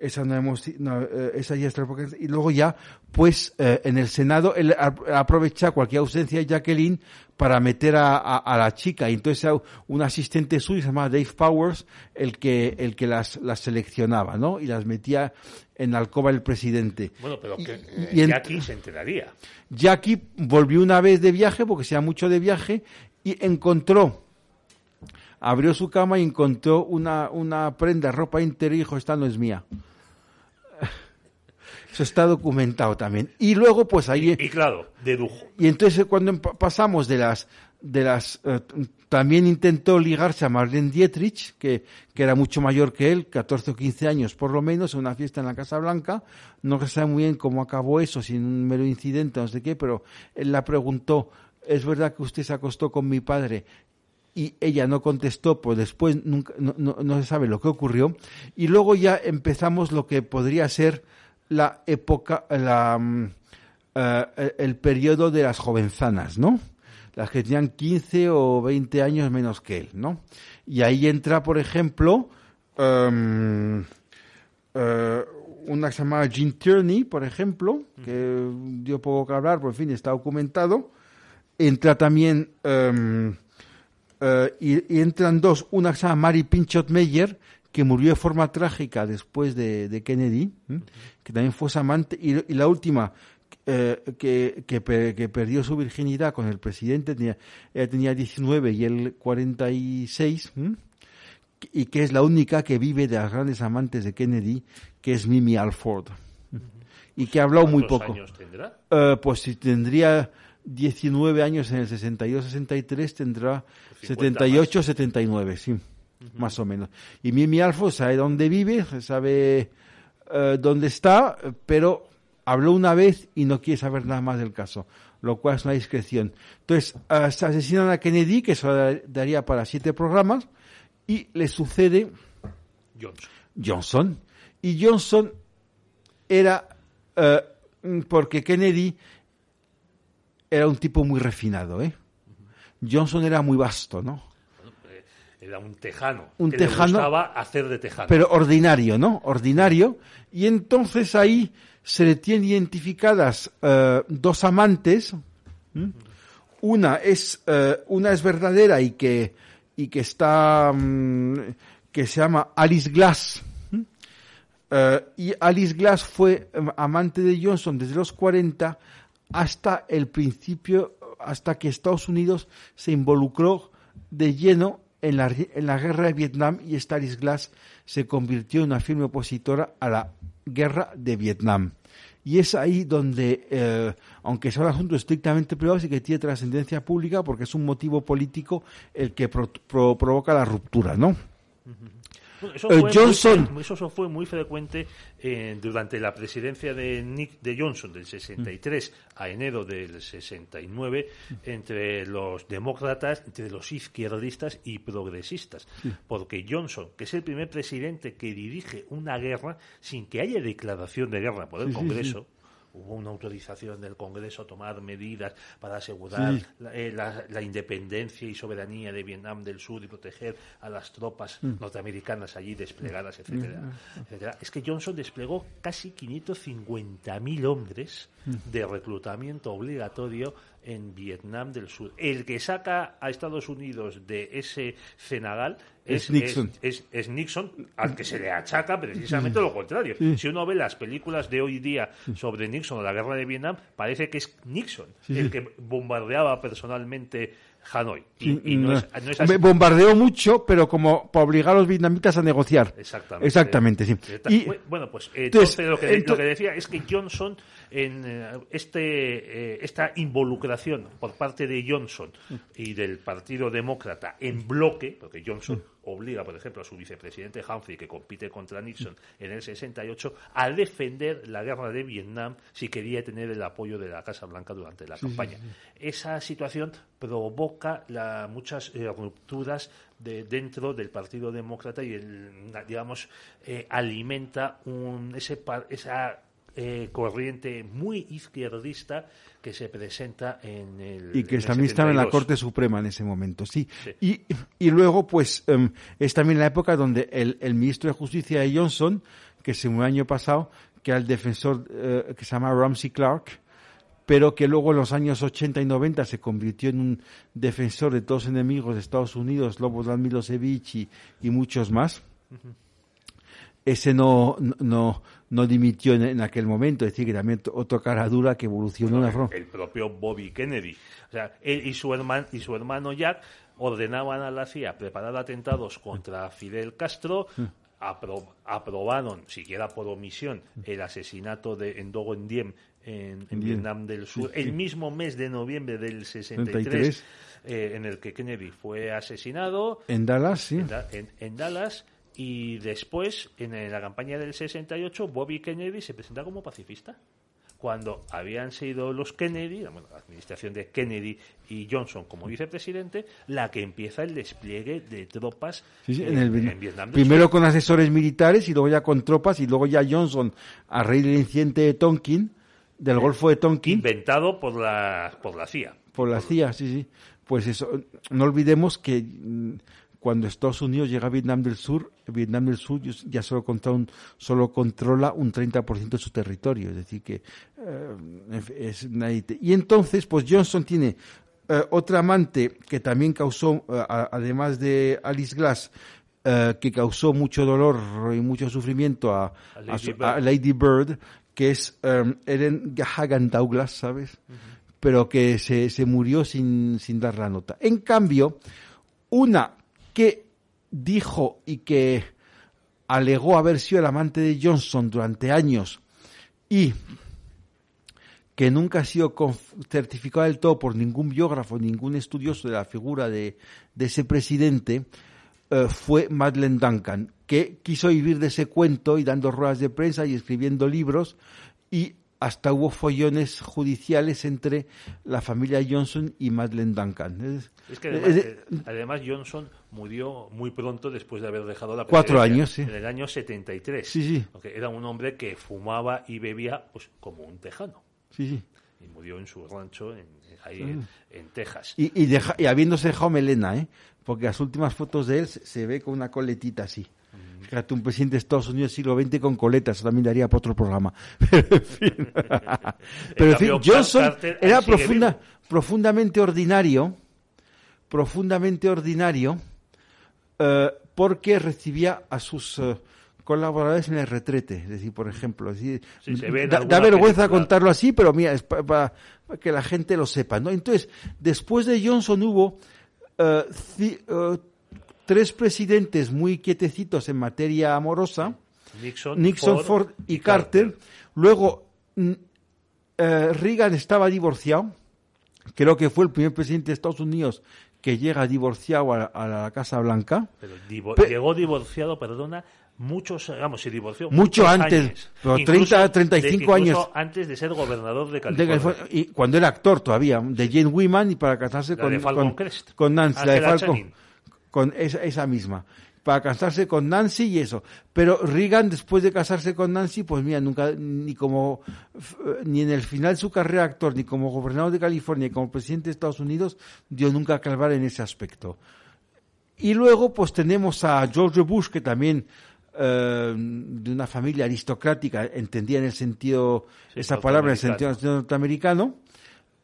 Esa no hemos, no, eh, esa ya está y luego ya, pues, eh, en el Senado, él aprovecha cualquier ausencia de Jacqueline para meter a, a- a la chica. Y entonces un asistente suyo, se llamaba Dave Powers, el que, el que las, las seleccionaba, ¿no? Y las metía en la alcoba del presidente. Bueno, pero que Y- eh, en- Jackie se enteraría. Jackie volvió una vez de viaje, porque se da mucho de viaje, y encontró, abrió su cama y encontró una, una prenda, ropa interior y dijo, esta no es mía. Eso está documentado también. Y luego, pues ahí... Y claro, dedujo. Y entonces cuando pasamos de las de las eh, también intentó ligarse a Marlene Dietrich, que, que era mucho mayor que él, 14 o 15 años por lo menos, en una fiesta en la Casa Blanca. No se sabe muy bien cómo acabó eso, sin un mero incidente, no sé qué, pero él la preguntó, ¿es verdad que usted se acostó con mi padre? y ella no contestó, pues después nunca, no, no- no se sabe lo que ocurrió. Y luego ya empezamos lo que podría ser la época, la, mm, eh, el periodo de las jovenzanas, ¿no? Las que tenían 15 o 20 años menos que él, ¿no? Y ahí entra, por ejemplo, em, eh, una que se llamaba Jean Tierney, por ejemplo, que dio poco que hablar, pero en fin, está documentado. Entra también, em, eh, y, y entran dos, una que se llama Mary Pinchot Meyer, que murió de forma trágica después de, de Kennedy, que también fue su amante, y, y la última, eh, que, que, que perdió su virginidad con el presidente, tenía, ella tenía 19 y él 46, ¿m? y que es la única que vive de las grandes amantes de Kennedy, que es Mimi Alford, y que ha hablado muy ¿Cuántos poco. años tendrá? Eh, pues si tendría 19 años en el 62-63, tendrá 50 78-79, sí, más o menos. Y Mimi Alford sabe dónde vive, sabe eh, dónde está, pero habló una vez y no quiere saber nada más del caso, lo cual es una discreción. Entonces, se asesinan a Kennedy, que eso da- daría para siete programas, y le sucede Johnson. Johnson. Y Johnson era, eh, porque Kennedy era un tipo muy refinado, ¿eh? Johnson era muy vasto, ¿no? Era un tejano. Un que tejano, Le gustaba hacer de tejano. Pero ordinario, ¿no? Ordinario. Y entonces ahí se le tienen identificadas eh, dos amantes. ¿m? Una es, eh, una es verdadera y que, y que está, mm, que se llama Alice Glass. Eh, y Alice Glass fue amante de Johnson desde los 40 hasta el principio, hasta que Estados Unidos se involucró de lleno en la, en la guerra de Vietnam y Alice Glass se convirtió en una firme opositora a la guerra de Vietnam. y es ahí donde, eh, aunque sea un asunto estrictamente privado, sí que tiene trascendencia pública porque es un motivo político el que pro- pro- provoca la ruptura, ¿no? Eso, fue Johnson. Muy, eso fue muy frecuente eh, durante la presidencia de, Nick, de Johnson del 63 a enero del 69 entre los demócratas, entre los izquierdistas y progresistas. Porque Johnson, que es el primer presidente que dirige una guerra sin que haya declaración de guerra por el Congreso, hubo una autorización del Congreso a tomar medidas para asegurar Sí. la, eh, la- la independencia y soberanía de Vietnam del Sur y proteger a las tropas Mm. norteamericanas allí desplegadas, etcétera, etcétera. Es que Johnson desplegó casi 550.000 hombres Mm. de reclutamiento obligatorio en Vietnam del Sur. El que saca a Estados Unidos de ese cenagal Es es, Nixon. es- es Nixon, al que se le achaca precisamente lo contrario. Sí. Si uno ve las películas de hoy día sobre Nixon o la guerra de Vietnam, parece que es Nixon Sí, el sí. que bombardeaba personalmente Hanoi. Y, Y- y no, es, no es así. bombardeó mucho, pero como para obligar a los vietnamitas a negociar. Exactamente. Exactamente, sí. Exacta- Y- bueno, pues eh, entonces, entonces, lo, que, ento- lo que decía es que Johnson, en eh, este, eh, esta involucración por parte de Johnson y del Partido Demócrata en bloque, porque Johnson obliga, por ejemplo, a su vicepresidente Humphrey, que compite contra Nixon en el 68, a defender la guerra de Vietnam si quería tener el apoyo de la Casa Blanca durante la campaña. Esa situación provoca la- muchas eh, rupturas de, dentro del Partido Demócrata y, el, digamos, eh, alimenta un, ese, par- esa eh, corriente muy izquierdista que se presenta en el. y que en también estaba en la 72. Corte Suprema en ese momento, sí. Sí. Y, y luego, pues, em, es también la época donde el, el ministro de Justicia de Johnson, que se murió el año pasado, que era el defensor eh, que se llama Ramsey Clark, pero que luego en los años 80 y 90 se convirtió en un defensor de todos los enemigos de Estados Unidos, Slobodan Milosevic y, y muchos más. Ese no, no, no dimitió en, en aquel momento, es decir, que también otro cara dura que evolucionó de una forma. el propio Bobby Kennedy. O sea, él y su, hermano, y su hermano Jack ordenaban a la CIA preparar atentados contra Fidel Castro, apro- aprobaron, siquiera por omisión, el asesinato de Ndogo Diem en, en. Vietnam del Sur, el mismo mes de noviembre del 63, 63. eh, en el que Kennedy fue asesinado En Dallas, sí. en, en- en Dallas. Y después, en la campaña del 68, Bobby Kennedy se presenta como pacifista. Cuando habían sido los Kennedy, bueno, la administración de Kennedy y Johnson como vicepresidente, la que empieza el despliegue de tropas Sí, sí, eh, en el, en Vietnam. primero con asesores militares y luego ya con tropas y luego ya Johnson a raíz del incidente de Tonkin, del Golfo de Tonkin, inventado por la, por la CIA. por la CIA, sí, sí. Pues eso, no olvidemos que mm, cuando Estados Unidos llega a Vietnam del Sur, Vietnam del Sur ya solo, controla un, solo controla un 30% de su territorio, es decir que eh, es Y entonces, pues Johnson tiene eh, otra amante que también causó, eh, además de Alice Glass, eh, que causó mucho dolor y mucho sufrimiento a, A a Lady su- Bird. a Lady Bird, que es eh, Ellen Hagan Douglas, ¿sabes? Pero que se, se murió sin, sin dar la nota. En cambio, una que dijo y que alegó haber sido el amante de Johnson durante años y que nunca ha sido certificada del todo por ningún biógrafo, ningún estudioso de la figura de, de ese presidente, eh, fue Madeleine Duncan, que quiso vivir de ese cuento y dando ruedas de prensa y escribiendo libros y hasta hubo follones judiciales entre la familia Johnson y Madeleine Duncan. Es- Es que además, es- eh, además Johnson murió muy pronto después de haber dejado la Cuatro presidencia, años, sí. En el año 73. Sí, sí. Era un hombre que fumaba y bebía pues como un tejano. sí, sí. Y murió en su rancho en, ahí en, en Texas. Y, y, deja- y habiéndose dejado melena, ¿eh? Porque las últimas fotos de él se, se ve con una coletita así. Fíjate, un presidente de Estados Unidos del siglo XX con coletas, eso también daría para otro programa. Pero en fin, Pero, en fin Johnson era profunda, profundamente ordinario, profundamente ordinario, eh, porque recibía a sus eh, colaboradores en el retrete. Es decir, por ejemplo, decir, Sí, da, vergüenza película. contarlo así, pero mira, es para que la gente lo sepa. ¿no? Entonces, después de Johnson hubo eh, tres presidentes muy quietecitos en materia amorosa. Nixon, Nixon, Ford, y Carter. Luego mm, eh, Reagan estaba divorciado, creo que fue el primer presidente de Estados Unidos que llega divorciado a, a la Casa Blanca. Pero divo- Pe- llegó divorciado, perdona, muchos, vamos, se divorció. Mucho antes, años. pero Incluso 30, 35 de- años. antes de ser gobernador de California. Y cuando era actor todavía, de Jane Wyman y para casarse La con, Nancy, la de Angela Falcon. Con esa, esa misma, para casarse con Nancy y eso. Pero Reagan, después de casarse con Nancy, pues mira, nunca, ni como, ni en el final de su carrera actor, ni como gobernador de California, ni como presidente de Estados Unidos, dio nunca a calvar en ese aspecto. Y luego, pues tenemos a George Bush, que también eh, de una familia aristocrática, entendía en el sentido, Sí, esa palabra en el sentido norteamericano,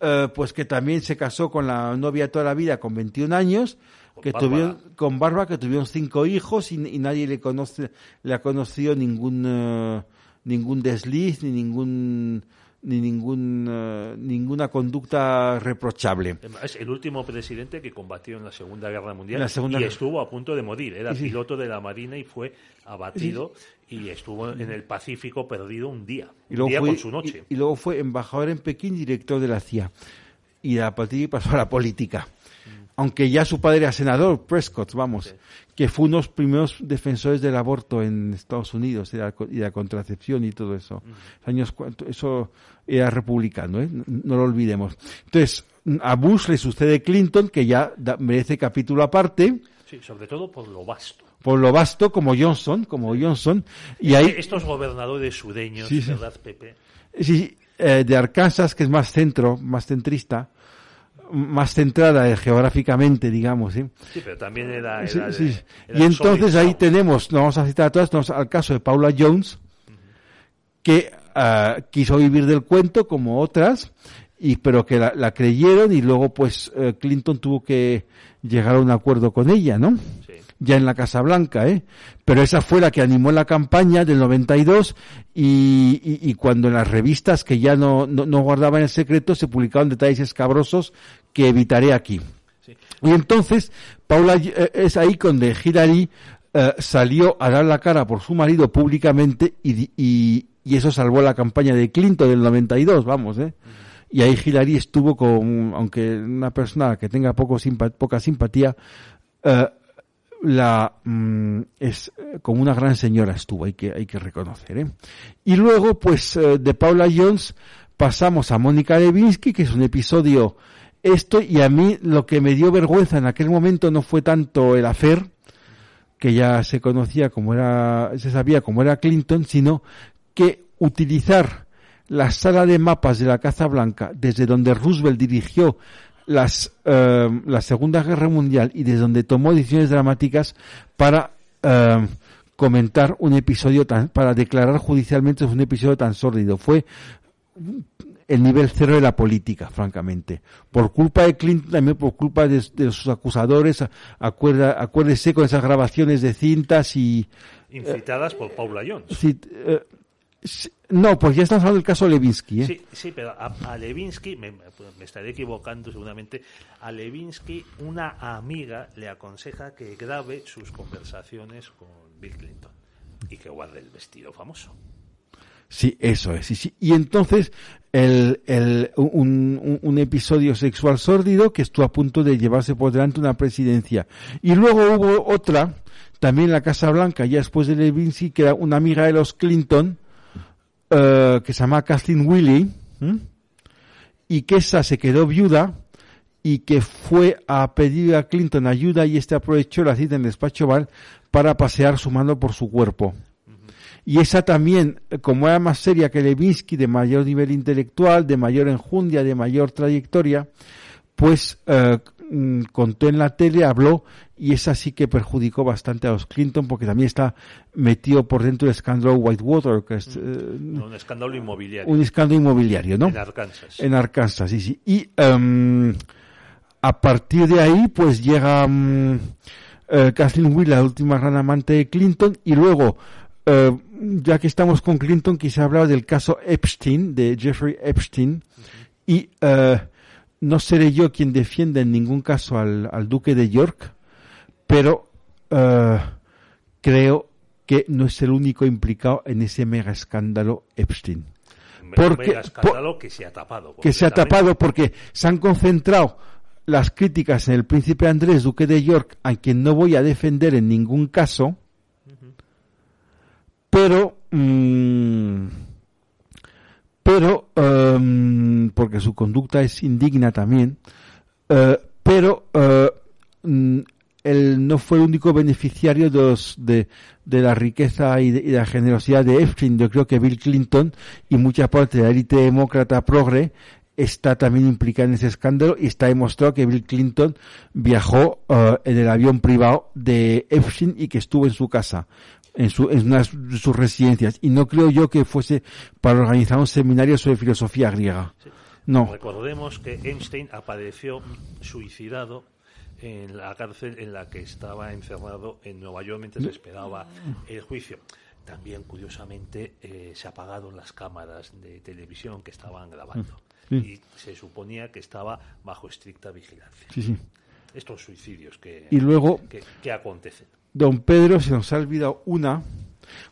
eh, pues que también se casó con la novia toda la vida con 21 años, Con que Bárbara. tuvieron, con Barba, que tuvieron cinco hijos y, y nadie le conoce, le ha conocido ningún, eh, ningún desliz ni ningún, ni ningún, eh, ninguna conducta reprochable. Es el último presidente que combatió en la Segunda Guerra Mundial La Segunda y Guerra- estuvo a punto de morir. Era Sí, sí. piloto de la Marina y fue abatido y estuvo en el Pacífico perdido un día. Y un luego, día fue, con su noche. y, y luego fue embajador en Pekín, director de la CIA. Y a partir de ahí pasó a la política. Aunque ya su padre era senador, Prescott, vamos, que fue uno de los primeros defensores del aborto en Estados Unidos y la, y la contracepción y todo eso. Años, eso era republicano, ¿eh? no, no lo olvidemos. Entonces, a Bush le sucede Clinton, que ya da- merece capítulo aparte, Sí, sobre todo por lo vasto. por lo vasto, como Johnson, como Johnson, y ahí... Estos gobernadores sí. ¿verdad, Pepe? Sí, eh, de Arkansas, que es más centro, más centrista, más centrada eh, geográficamente, digamos. ¿sí? Sí, pero también era... era Sí, de- sí. era Y entonces ahí tenemos, no vamos a citar a todas, tenemos al caso de Paula Jones, que ah, quiso vivir del cuento como otras, y pero que la, la creyeron y luego pues eh, Clinton tuvo que llegar a un acuerdo con ella, ¿no? Sí. Ya en la Casa Blanca, ¿eh? Pero esa fue la que animó la campaña del 92 y, y, y cuando en las revistas que ya no, no, no guardaban el secreto se publicaron detalles escabrosos que evitaré aquí. Sí. Y entonces, Paula eh, es ahí donde Hillary eh, salió a dar la cara por su marido públicamente y, y, y eso salvó la campaña de Clinton del 92, vamos, ¿eh? Y ahí Hillary estuvo con, aunque una persona que tenga poco simpa- poca simpatía, eh, la mm, es eh, como una gran señora estuvo, hay que, hay que reconocer. ¿eh? Y luego, pues, eh, de Paula Jones pasamos a Mónica Lewinsky, que es un episodio esto, y a mí lo que me dio vergüenza en aquel momento no fue tanto el hacer, que ya se conocía como era, se sabía como era Clinton, sino que utilizar la sala de mapas de la Casa Blanca, desde donde Roosevelt dirigió las, eh, la Segunda Guerra Mundial y desde donde tomó decisiones dramáticas para eh, comentar un episodio tan, para declarar judicialmente un episodio tan sórdido. Fue el nivel cero de la política, francamente. Por culpa de Clinton, también por culpa de, de sus acusadores, acuerda, acuérdese con esas grabaciones de cintas y, Incitadas por Paula Jones. Eh, no, pues ya estamos hablando del caso Levinsky. ¿eh? Sí, sí, pero a, a Levinsky, me, me estaré equivocando seguramente, a Levinsky una amiga le aconseja que grabe sus conversaciones con Bill Clinton y que guarde el vestido famoso. Sí, eso es. Sí, sí. Y entonces, el, el, un, un, un episodio sexual sórdido que estuvo a punto de llevarse por delante una presidencia. Y luego hubo otra, también en la Casa Blanca, ya después de Levinsky, que era una amiga de los Clinton, eh, que se llama Kathleen Willey, ¿m? y que esa se quedó viuda y que fue a pedir a Clinton ayuda y este aprovechó la cita en el despacho Oval para pasear su mano por su cuerpo. Y esa también, eh, como era más seria que Levinsky, de mayor nivel intelectual, de mayor enjundia, de mayor trayectoria, pues eh, mm, contó en la tele, habló, y esa sí que perjudicó bastante a los Clinton, porque también está metido por dentro del escándalo Whitewater, que es eh, Un escándalo inmobiliario un escándalo inmobiliario, ¿no? en Arkansas. En Arkansas, sí, sí. Y em, a partir de ahí, pues llega mm, eh, Kathleen Will, la última gran amante de Clinton, y luego, eh, ya que estamos con Clinton, quise hablar del caso Epstein, de Jeffrey Epstein, y eh, no seré yo quien defienda en ningún caso al, al duque de York, pero eh, creo que no es el único implicado en ese mega escándalo Epstein. porque Un escándalo que se ha tapado. que se ha tapado porque se han concentrado las críticas en el príncipe Andrés, duque de York, a quien no voy a defender en ningún caso, pero mm, pero em, porque su conducta es indigna también, eh, pero mm, él no fue el único beneficiario de, los- de, la riqueza y de la generosidad de Epstein. Yo creo que Bill Clinton y mucha parte de la élite demócrata progre está también implicada en ese escándalo y está demostrado que Bill Clinton viajó eh, en el avión privado de Epstein y que estuvo en su casa, en, su, en una sus residencias. Y no creo yo que fuese para organizar un seminario sobre filosofía griega. No. Recordemos que Einstein apareció suicidado en la cárcel en la que estaba encerrado en Nueva York mientras esperaba el juicio. También, curiosamente, eh, se apagaron las cámaras de televisión que estaban grabando. Sí. Y se suponía que estaba bajo estricta vigilancia. Sí, sí. Estos suicidios que, Y luego, que, que acontecen. Don Pedro se nos ha olvidado una,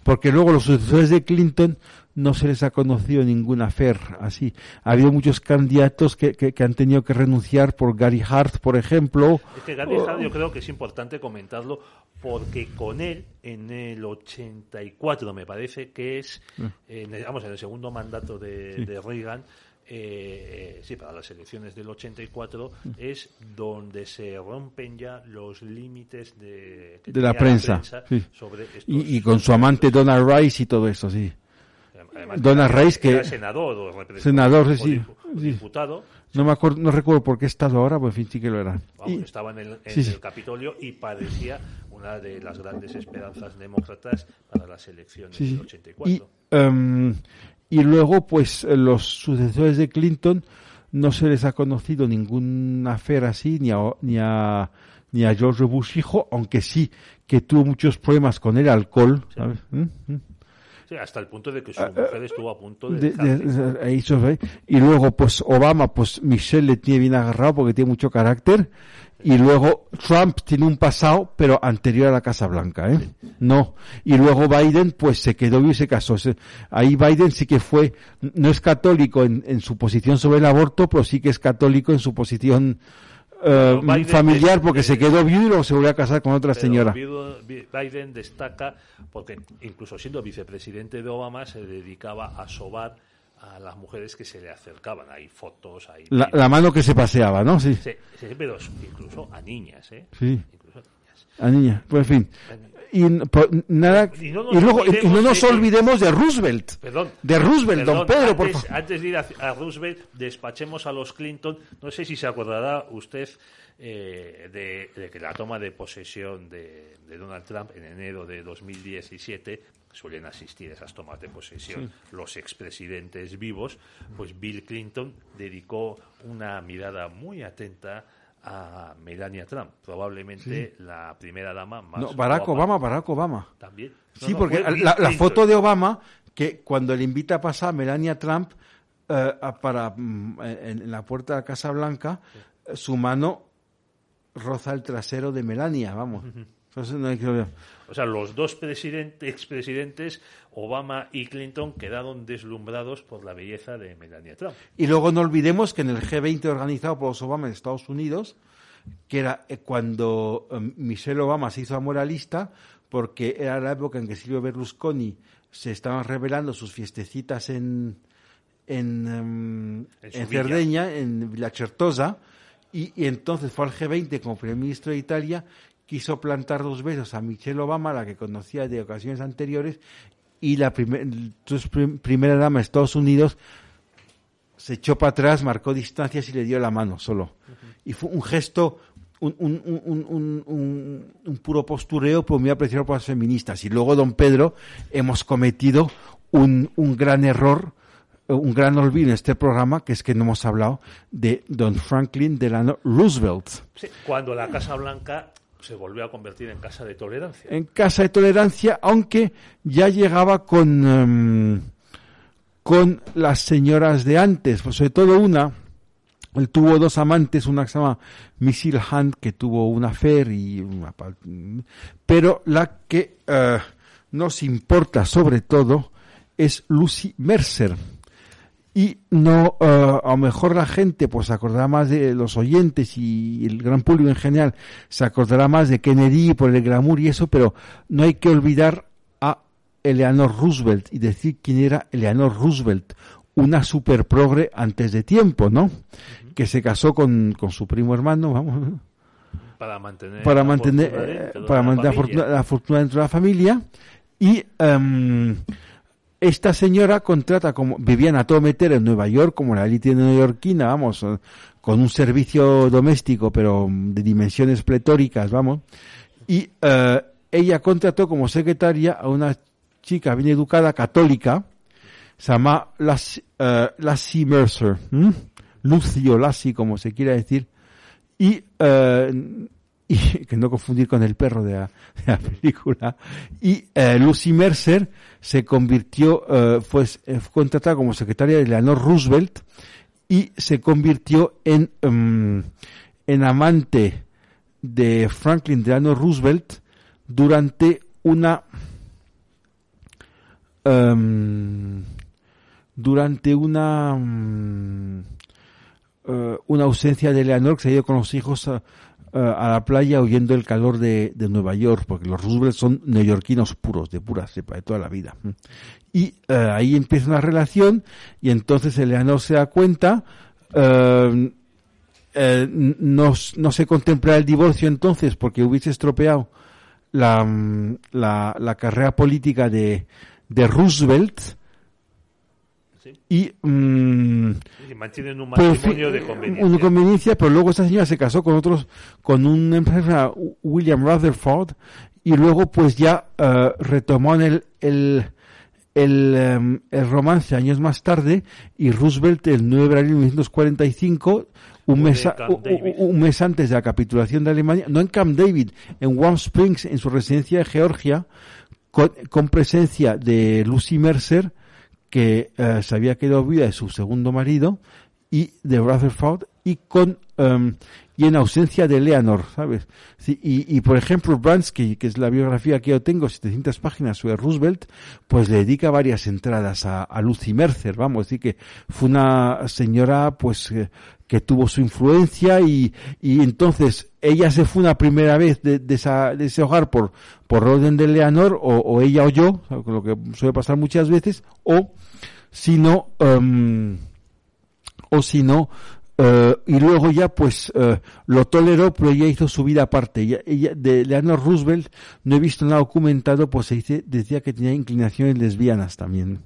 porque luego los sucesores de Clinton no se les ha conocido ninguna fer así. Ha habido muchos candidatos que, que, que han tenido que renunciar por Gary Hart, por ejemplo. Es que Gary Hart yo creo que es importante comentarlo porque con él en el 84 me parece que es, el, vamos, en el segundo mandato de, de Reagan, eh, sí, para las elecciones del 84 es donde se rompen ya los límites de, la prensa, sí. sobre estos Y, y con su amante Donald Rice y todo eso, sí. Además, Donald era- Rice, que- era senador o Senador, sí, o diputado No me acuerdo, no recuerdo por qué estado ahora, pues en fin, sí que lo era. Vamos, Y- estaba en el, en sí, el Capitolio y parecía una de las grandes esperanzas demócratas para las elecciones del 84. Y, em, y luego, pues, eh, los sucesores de Clinton no se les ha conocido ninguna affair así, ni a, ni a, ni a George Bush hijo, aunque sí que tuvo muchos problemas con el alcohol, ¿sabes? ¿Mm? ¿Mm? Sí, hasta el punto de que su mujer estuvo a punto de, ve. y luego pues Obama pues Michelle le tiene bien agarrado porque tiene mucho carácter y luego Trump tiene un pasado pero anterior a la Casa Blanca ¿eh? no. Y luego Biden pues se quedó vivo y se casó. Ahí Biden sí que fue no es católico en, en su posición sobre el aborto pero sí que es católico en su posición eh, Biden familiar porque se quedó viudo y luego se volvió a casar con otra señora. Biden destaca porque incluso siendo vicepresidente de Obama se dedicaba a sobar a las mujeres que se le acercaban. Hay fotos, hay la, mano que se paseaba ¿no? sí Sí, sí, pero incluso a niñas, ¿eh? Sí. Incluso a niña, pues en fin. Y, nada, Y no nos luego, y- y no olvidemos nos olvidemos de Roosevelt. Perdón. De Roosevelt, don Pedro, por antes, favor. antes de ir a, a Roosevelt, despachemos a los Clinton. No sé si se acordará usted eh, de, de que la toma de posesión de, de Donald Trump en enero de 2017 suelen asistir a esas tomas de posesión los expresidentes vivos, pues Bill Clinton dedicó una mirada muy atenta a Melania Trump, probablemente la primera dama más No, Barack Obama, Barack Obama. también. No, Sí, no, porque la, foto de Obama, que cuando le invita a pasar a Melania Trump eh, para mm, en, en la puerta de la Casa Blanca, su mano roza el trasero de Melania, vamos. O sea, los dos presidentes, expresidentes, Obama y Clinton, quedaron deslumbrados por la belleza de Melania Trump. Y luego no olvidemos que en el G20 organizado por los Obama en Estados Unidos, que era eh, cuando eh, Michelle Obama se hizo moralista, porque era la época en que Silvio Berlusconi se estaban revelando sus fiestecitas en, en, em, En en. Cerdeña, en Villa Certosa, y, y entonces fue al G20 como primer ministro de Italia, quiso plantar dos besos a Michelle Obama, la que conocía de ocasiones anteriores, y la primer- prim- primera dama de Estados Unidos se echó para atrás, marcó distancias y le dio la mano solo. Y fue un gesto, un, puro postureo, pero muy apreciado por las feministas. Y luego, don Pedro, hemos cometido un, gran error, un gran olvido en este programa, que es que no hemos hablado de don Franklin Delano Roosevelt. Sí, Cuando la Casa Blanca se volvió a convertir en casa de tolerancia. en casa de tolerancia, aunque ya llegaba con, em, con las señoras de antes, pues sobre todo una, él tuvo dos amantes, una que se llama Missile Hunt, que tuvo una fer y una pero la que eh, nos importa sobre todo es Lucy Mercer. Y no eh, a lo mejor la gente pues se acordará más de los oyentes y el gran público en general se acordará más de Kennedy por el glamour y eso pero no hay que olvidar a Eleanor Roosevelt y decir quién era Eleanor Roosevelt una super progre antes de tiempo no que se casó con, con su primo hermano vamos. Para mantener para la mantener fortuna eh, dentro de para la mantener la fortuna, la fortuna dentro de la familia. Y em, esta señora contrata como vivían a todo meter en Nueva York como la élite neoyorquina vamos eh, con un servicio doméstico pero de dimensiones pletóricas vamos y eh, ella contrató como secretaria a una chica bien educada católica se llama eh, Lassie Mercer ¿m? Lucio Lassie como se quiera decir y, eh, y que no confundir con el perro de la, película. Y eh, Lucy Mercer se convirtió pues fue contratada como secretaria de Eleanor Roosevelt y se convirtió en em, en amante de Franklin Delano Roosevelt durante una em, durante una eh, una ausencia de Eleanor que se ha ido con los hijos a la playa huyendo del calor de, de Nueva York, porque los Roosevelt son neoyorquinos puros, de pura cepa, de toda la vida. Y eh, ahí empieza una relación y entonces Eleanor se da cuenta, eh, eh, no, no se contempla el divorcio entonces porque hubiese estropeado la, mm, la, la carrera política de, de Roosevelt Sí. y mm, Y mantienen un matrimonio de conveniencia. Una conveniencia, pero luego esta señora se casó con otros, con un empresa, William Rutherford, y luego pues ya eh, retomó en el, el, el, em, el romance años más tarde, y Roosevelt el 9 de abril de 1945, un mes, a- un mes antes de la capitulación de Alemania, no en Camp David, en Warm Springs, en su residencia de Georgia, con, con presencia de Lucy Mercer, que eh, se había quedado viuda de su segundo marido y de Rutherford y con em, y en ausencia de Eleanor, ¿sabes? Sí, y, por ejemplo Bransky, que es la biografía que yo tengo, 700 páginas sobre Roosevelt, pues le dedica varias entradas a, Lucy Mercer, vamos, decir que fue una señora pues eh, que tuvo su influencia y, y entonces ella se fue una primera vez de, de, ese hogar por, por orden de Eleanor o, ella o yo, lo que suele pasar muchas veces, o si no, em, o si no, eh, y luego ya pues eh, lo toleró, pero ella hizo su vida aparte. Ella, ella- de Eleanor Roosevelt no he visto nada documentado, pues se dice, decía que tenía inclinaciones lesbianas también.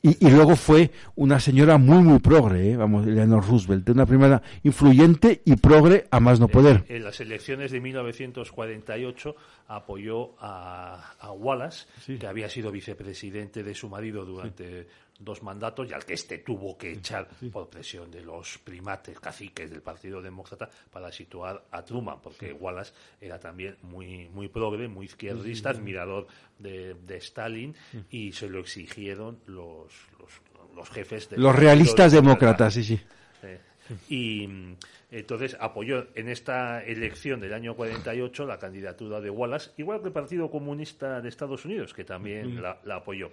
Y, y luego fue una señora muy, muy progre, ¿eh? vamos, Eleanor Roosevelt, una primera influyente y progre a más no poder. En las elecciones de 1948 apoyó a, a Wallace, que había sido vicepresidente de su marido durante dos mandatos y al que este tuvo que echar por presión de los primates, caciques del Partido Demócrata para situar a Truman, porque Wallace era también muy, muy progre, muy izquierdista, admirador de, de Stalin y se lo exigieron los, los, los jefes del Los realistas demócratas, sí, sí. eh, y mm, entonces apoyó en esta elección del año 48 la candidatura de Wallace, igual que el Partido Comunista de Estados Unidos, que también la, la apoyó.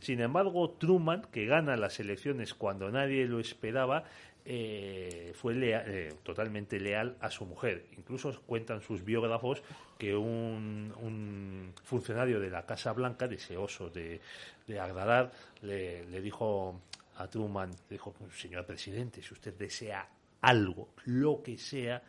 Sin embargo, Truman, que gana las elecciones cuando nadie lo esperaba, eh, fue lea- eh, totalmente leal a su mujer. Incluso cuentan sus biógrafos que un, un funcionario de la Casa Blanca, deseoso de, de agradar, le, le dijo a Truman, dijo, señor presidente, si usted desea algo, lo que sea,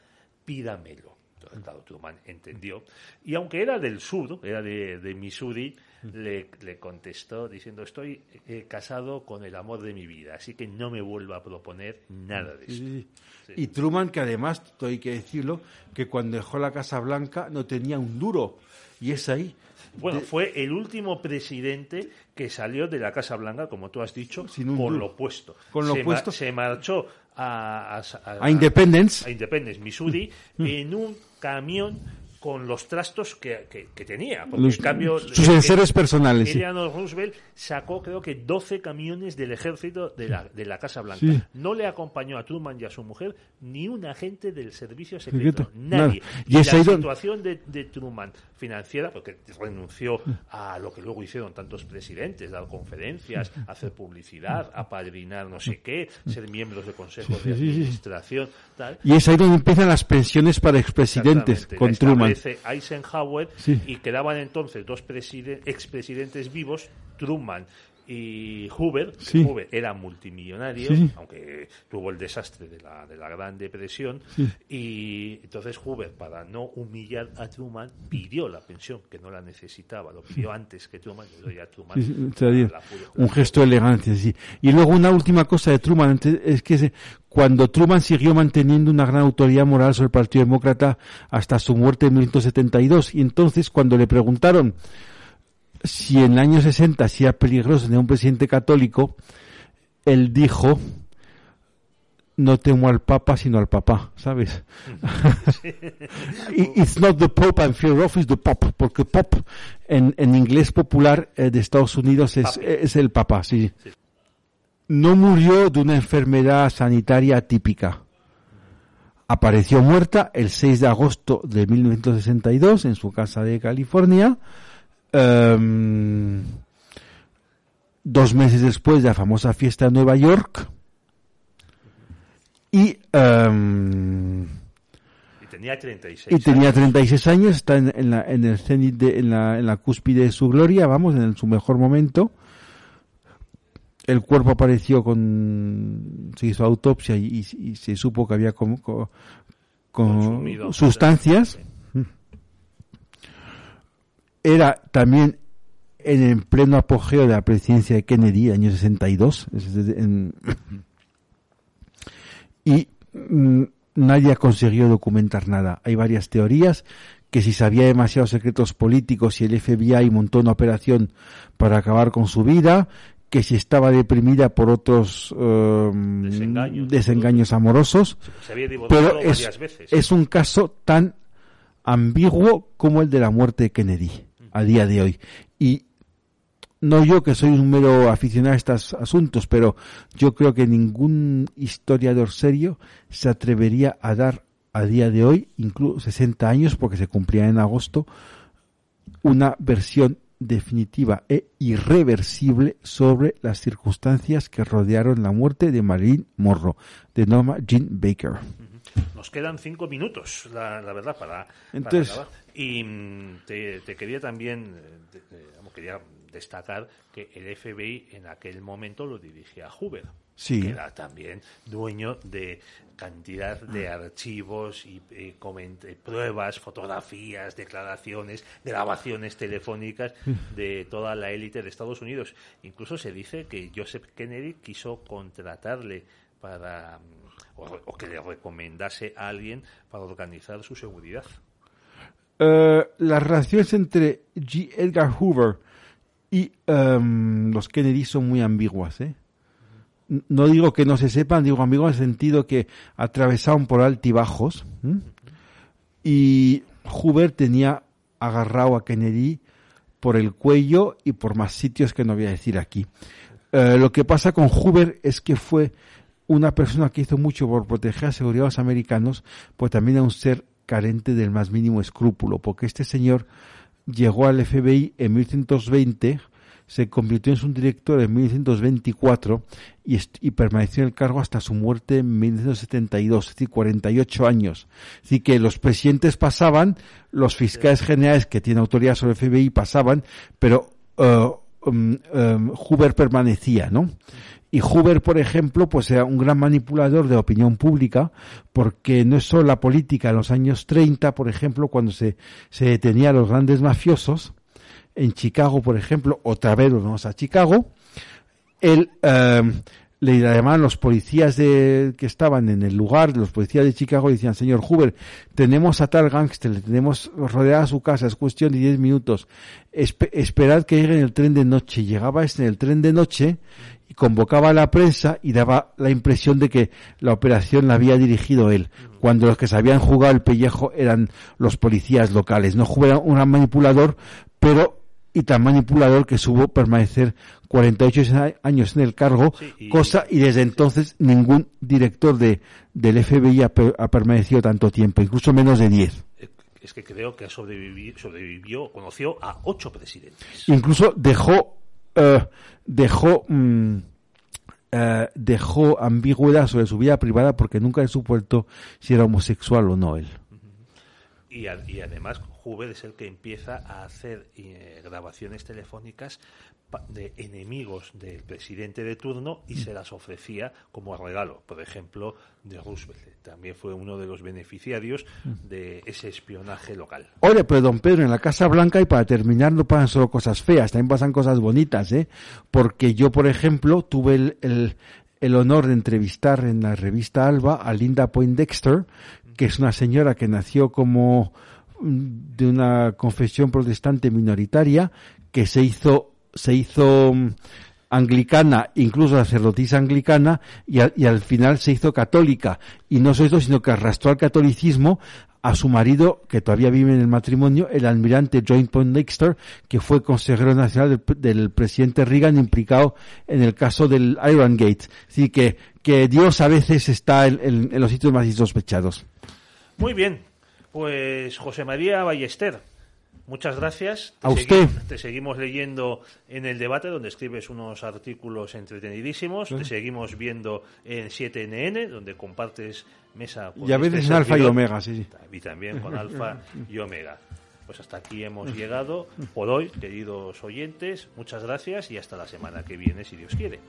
pídamelo. Entonces, claro, Truman entendió. Y aunque era del sur, era de, de Missouri, le, le contestó diciendo, estoy eh, casado con el amor de mi vida, así que no me vuelva a proponer nada de. Sí, sí. Y Truman, que además, esto hay que decirlo, que cuando dejó la Casa Blanca no tenía un duro. Y es ahí. Bueno, fue el último presidente que salió de la Casa Blanca, como tú has dicho, Sin duro. lo opuesto. Con lo se, se marchó a, a, A Independence. a Independence, Missouri, en un camión con los trastos que, que, tenía. Porque en cambio, sus enseres personales. Eleanor Roosevelt sacó, creo que, 12 camiones del ejército de la, de la Casa Blanca. No le acompañó a Truman y a su mujer ni un agente del servicio secreto. Nadie. Y, la situación de, de, Truman financiera, porque renunció a lo que luego hicieron tantos presidentes, dar conferencias, hacer publicidad, apadrinar no sé qué, ser miembros de consejos de administración. Tal. Y es ahí donde empiezan las pensiones para expresidentes con Truman. Eisenhower. Y quedaban entonces dos expresidentes vivos, Truman y Hoover, Hoover era multimillonario, aunque tuvo el desastre de la, de la Gran Depresión, y entonces Hoover, para no humillar a Truman, pidió la pensión, que no la necesitaba, lo pidió antes que Truman, a Truman un gesto de elegancia, sí. Y luego una última cosa de Truman, es que cuando Truman siguió manteniendo una gran autoridad moral sobre el Partido Demócrata hasta su muerte en 1972, y entonces cuando le preguntaron si en el año 60 hacía peligroso tener un presidente católico, él dijo, no temo al Papa, sino al Papá, ¿sabes? it's not the Pope I'm fear of, it's the Pope, porque Pop en, en inglés popular eh, de Estados Unidos es, es el Papa, sí. No murió de una enfermedad sanitaria típica. Apareció muerta el 6 de agosto de 1962 en su casa de California Em, dos meses después de la famosa fiesta de Nueva York. Y, em, y tenía 36 y tenía 36 años, está en, en, la, en el cenit, de, en, la, en la cúspide de su gloria, vamos, en su mejor momento. El cuerpo apareció con, se hizo autopsia y, se supo que había con, con, sustancias era también en el pleno apogeo de la presidencia de Kennedy, año 62, y mm, nadie ha conseguido documentar nada. Hay varias teorías que si sabía demasiados secretos políticos y el FBI montó una operación para acabar con su vida, que si estaba deprimida por otros em, desengaños, amorosos, pero es, es un caso tan ambiguo como el de la muerte de Kennedy a día de hoy. Y no yo que soy un mero aficionado a estos asuntos, pero yo creo que ningún historiador serio se atrevería a dar a día de hoy, incluso 60 años, porque se cumplía en agosto, una versión definitiva e irreversible sobre las circunstancias que rodearon la muerte de Marilyn Monroe, de Norma Jean Baker. Nos quedan cinco minutos, la, verdad, para, Entonces, Y mm, te, quería también, eh, quería destacar que el FBI en aquel momento lo dirigía Hoover. Sí. Que era también dueño de cantidad de ah. archivos y, pruebas, fotografías, declaraciones, grabaciones telefónicas de toda la élite de Estados Unidos. Incluso se dice que Joseph Kennedy quiso contratarle para o, que le recomendase a alguien para organizar su seguridad. Eh, las relaciones entre G. Edgar Hoover y em, los Kennedy son muy ambiguas. ¿eh? No digo que no se sepan, digo ambiguas en el sentido que atravesaban por altibajos. Y Hoover tenía agarrado a Kennedy por el cuello y por más sitios que no voy a decir aquí. Eh, lo que pasa con Hoover es que fue una persona que hizo mucho por proteger a la seguridad de los americanos, pues también era un ser carente del más mínimo escrúpulo, porque este señor llegó al FBI en 1920, se convirtió en su director en 1924 y, y, permaneció en el cargo hasta su muerte en 1972, es decir, 48 años. Así que los presidentes pasaban, los fiscales generales que tienen autoridad sobre el FBI pasaban, pero uh, um, um, Hoover permanecía, ¿no? Y Hoover, por ejemplo, pues era un gran manipulador de opinión pública, porque no es solo la política en los años 30, por ejemplo, cuando se, detenía a los grandes mafiosos, en Chicago, por ejemplo, otra vez nos vamos a Chicago, él eh, le llamaban los policías de, que estaban en el lugar, los policías de Chicago, decían, señor Hoover, tenemos a tal gángster, le tenemos rodeada su casa, es cuestión de 10 minutos, esperad que llegue en el tren de noche. Llegaba este en el tren de noche y convocaba a la prensa y daba la impresión de que la operación la había dirigido él, cuando los que se habían jugado el pellejo eran los policías locales. No jugaba un manipulador, pero y tan manipulador que supo permanecer 48 años en el cargo, cosa y desde entonces ningún director de, del FBI ha, permanecido tanto tiempo, incluso menos de 10. Es que creo que sobrevivió, sobrevivió conoció a ocho presidentes. Incluso dejó, eh, dejó, mm, eh, dejó ambigüedad sobre su vida privada porque nunca he supuesto si era homosexual o no él. Y, y, además Hoover es el que empieza a hacer eh, grabaciones telefónicas de enemigos del presidente de turno y se las ofrecía como regalo, por ejemplo, de Roosevelt. También fue uno de los beneficiarios de ese espionaje local. Oye, pero don Pedro, en la Casa Blanca y para terminar no pasan solo cosas feas, también pasan cosas bonitas, ¿eh? Porque yo, por ejemplo, tuve el, el, honor de entrevistar en la revista Alba a Linda Poindexter, que es una señora que nació como de una confesión protestante minoritaria, que se hizo se hizo mm, anglicana, incluso sacerdotisa anglicana, y, al final se hizo católica. Y no solo eso, sino que arrastró al catolicismo a su marido, que todavía vive en el matrimonio, el almirante John Poindexter, que fue consejero nacional del, presidente Reagan implicado en el caso del Iron Gate. Así que, que Dios a veces está en, en los sitios más insospechados. Muy bien, pues José María Ballester, Muchas gracias. a usted. te seguimos leyendo en el debate, donde escribes unos artículos entretenidísimos. Te seguimos viendo en 7NN, donde compartes mesa con Y a veces este en Alfa y Omega, sí, sí. Y también con Alfa y Omega. Pues hasta aquí hemos llegado por hoy, queridos oyentes. Muchas gracias y hasta la semana que viene, si Dios quiere.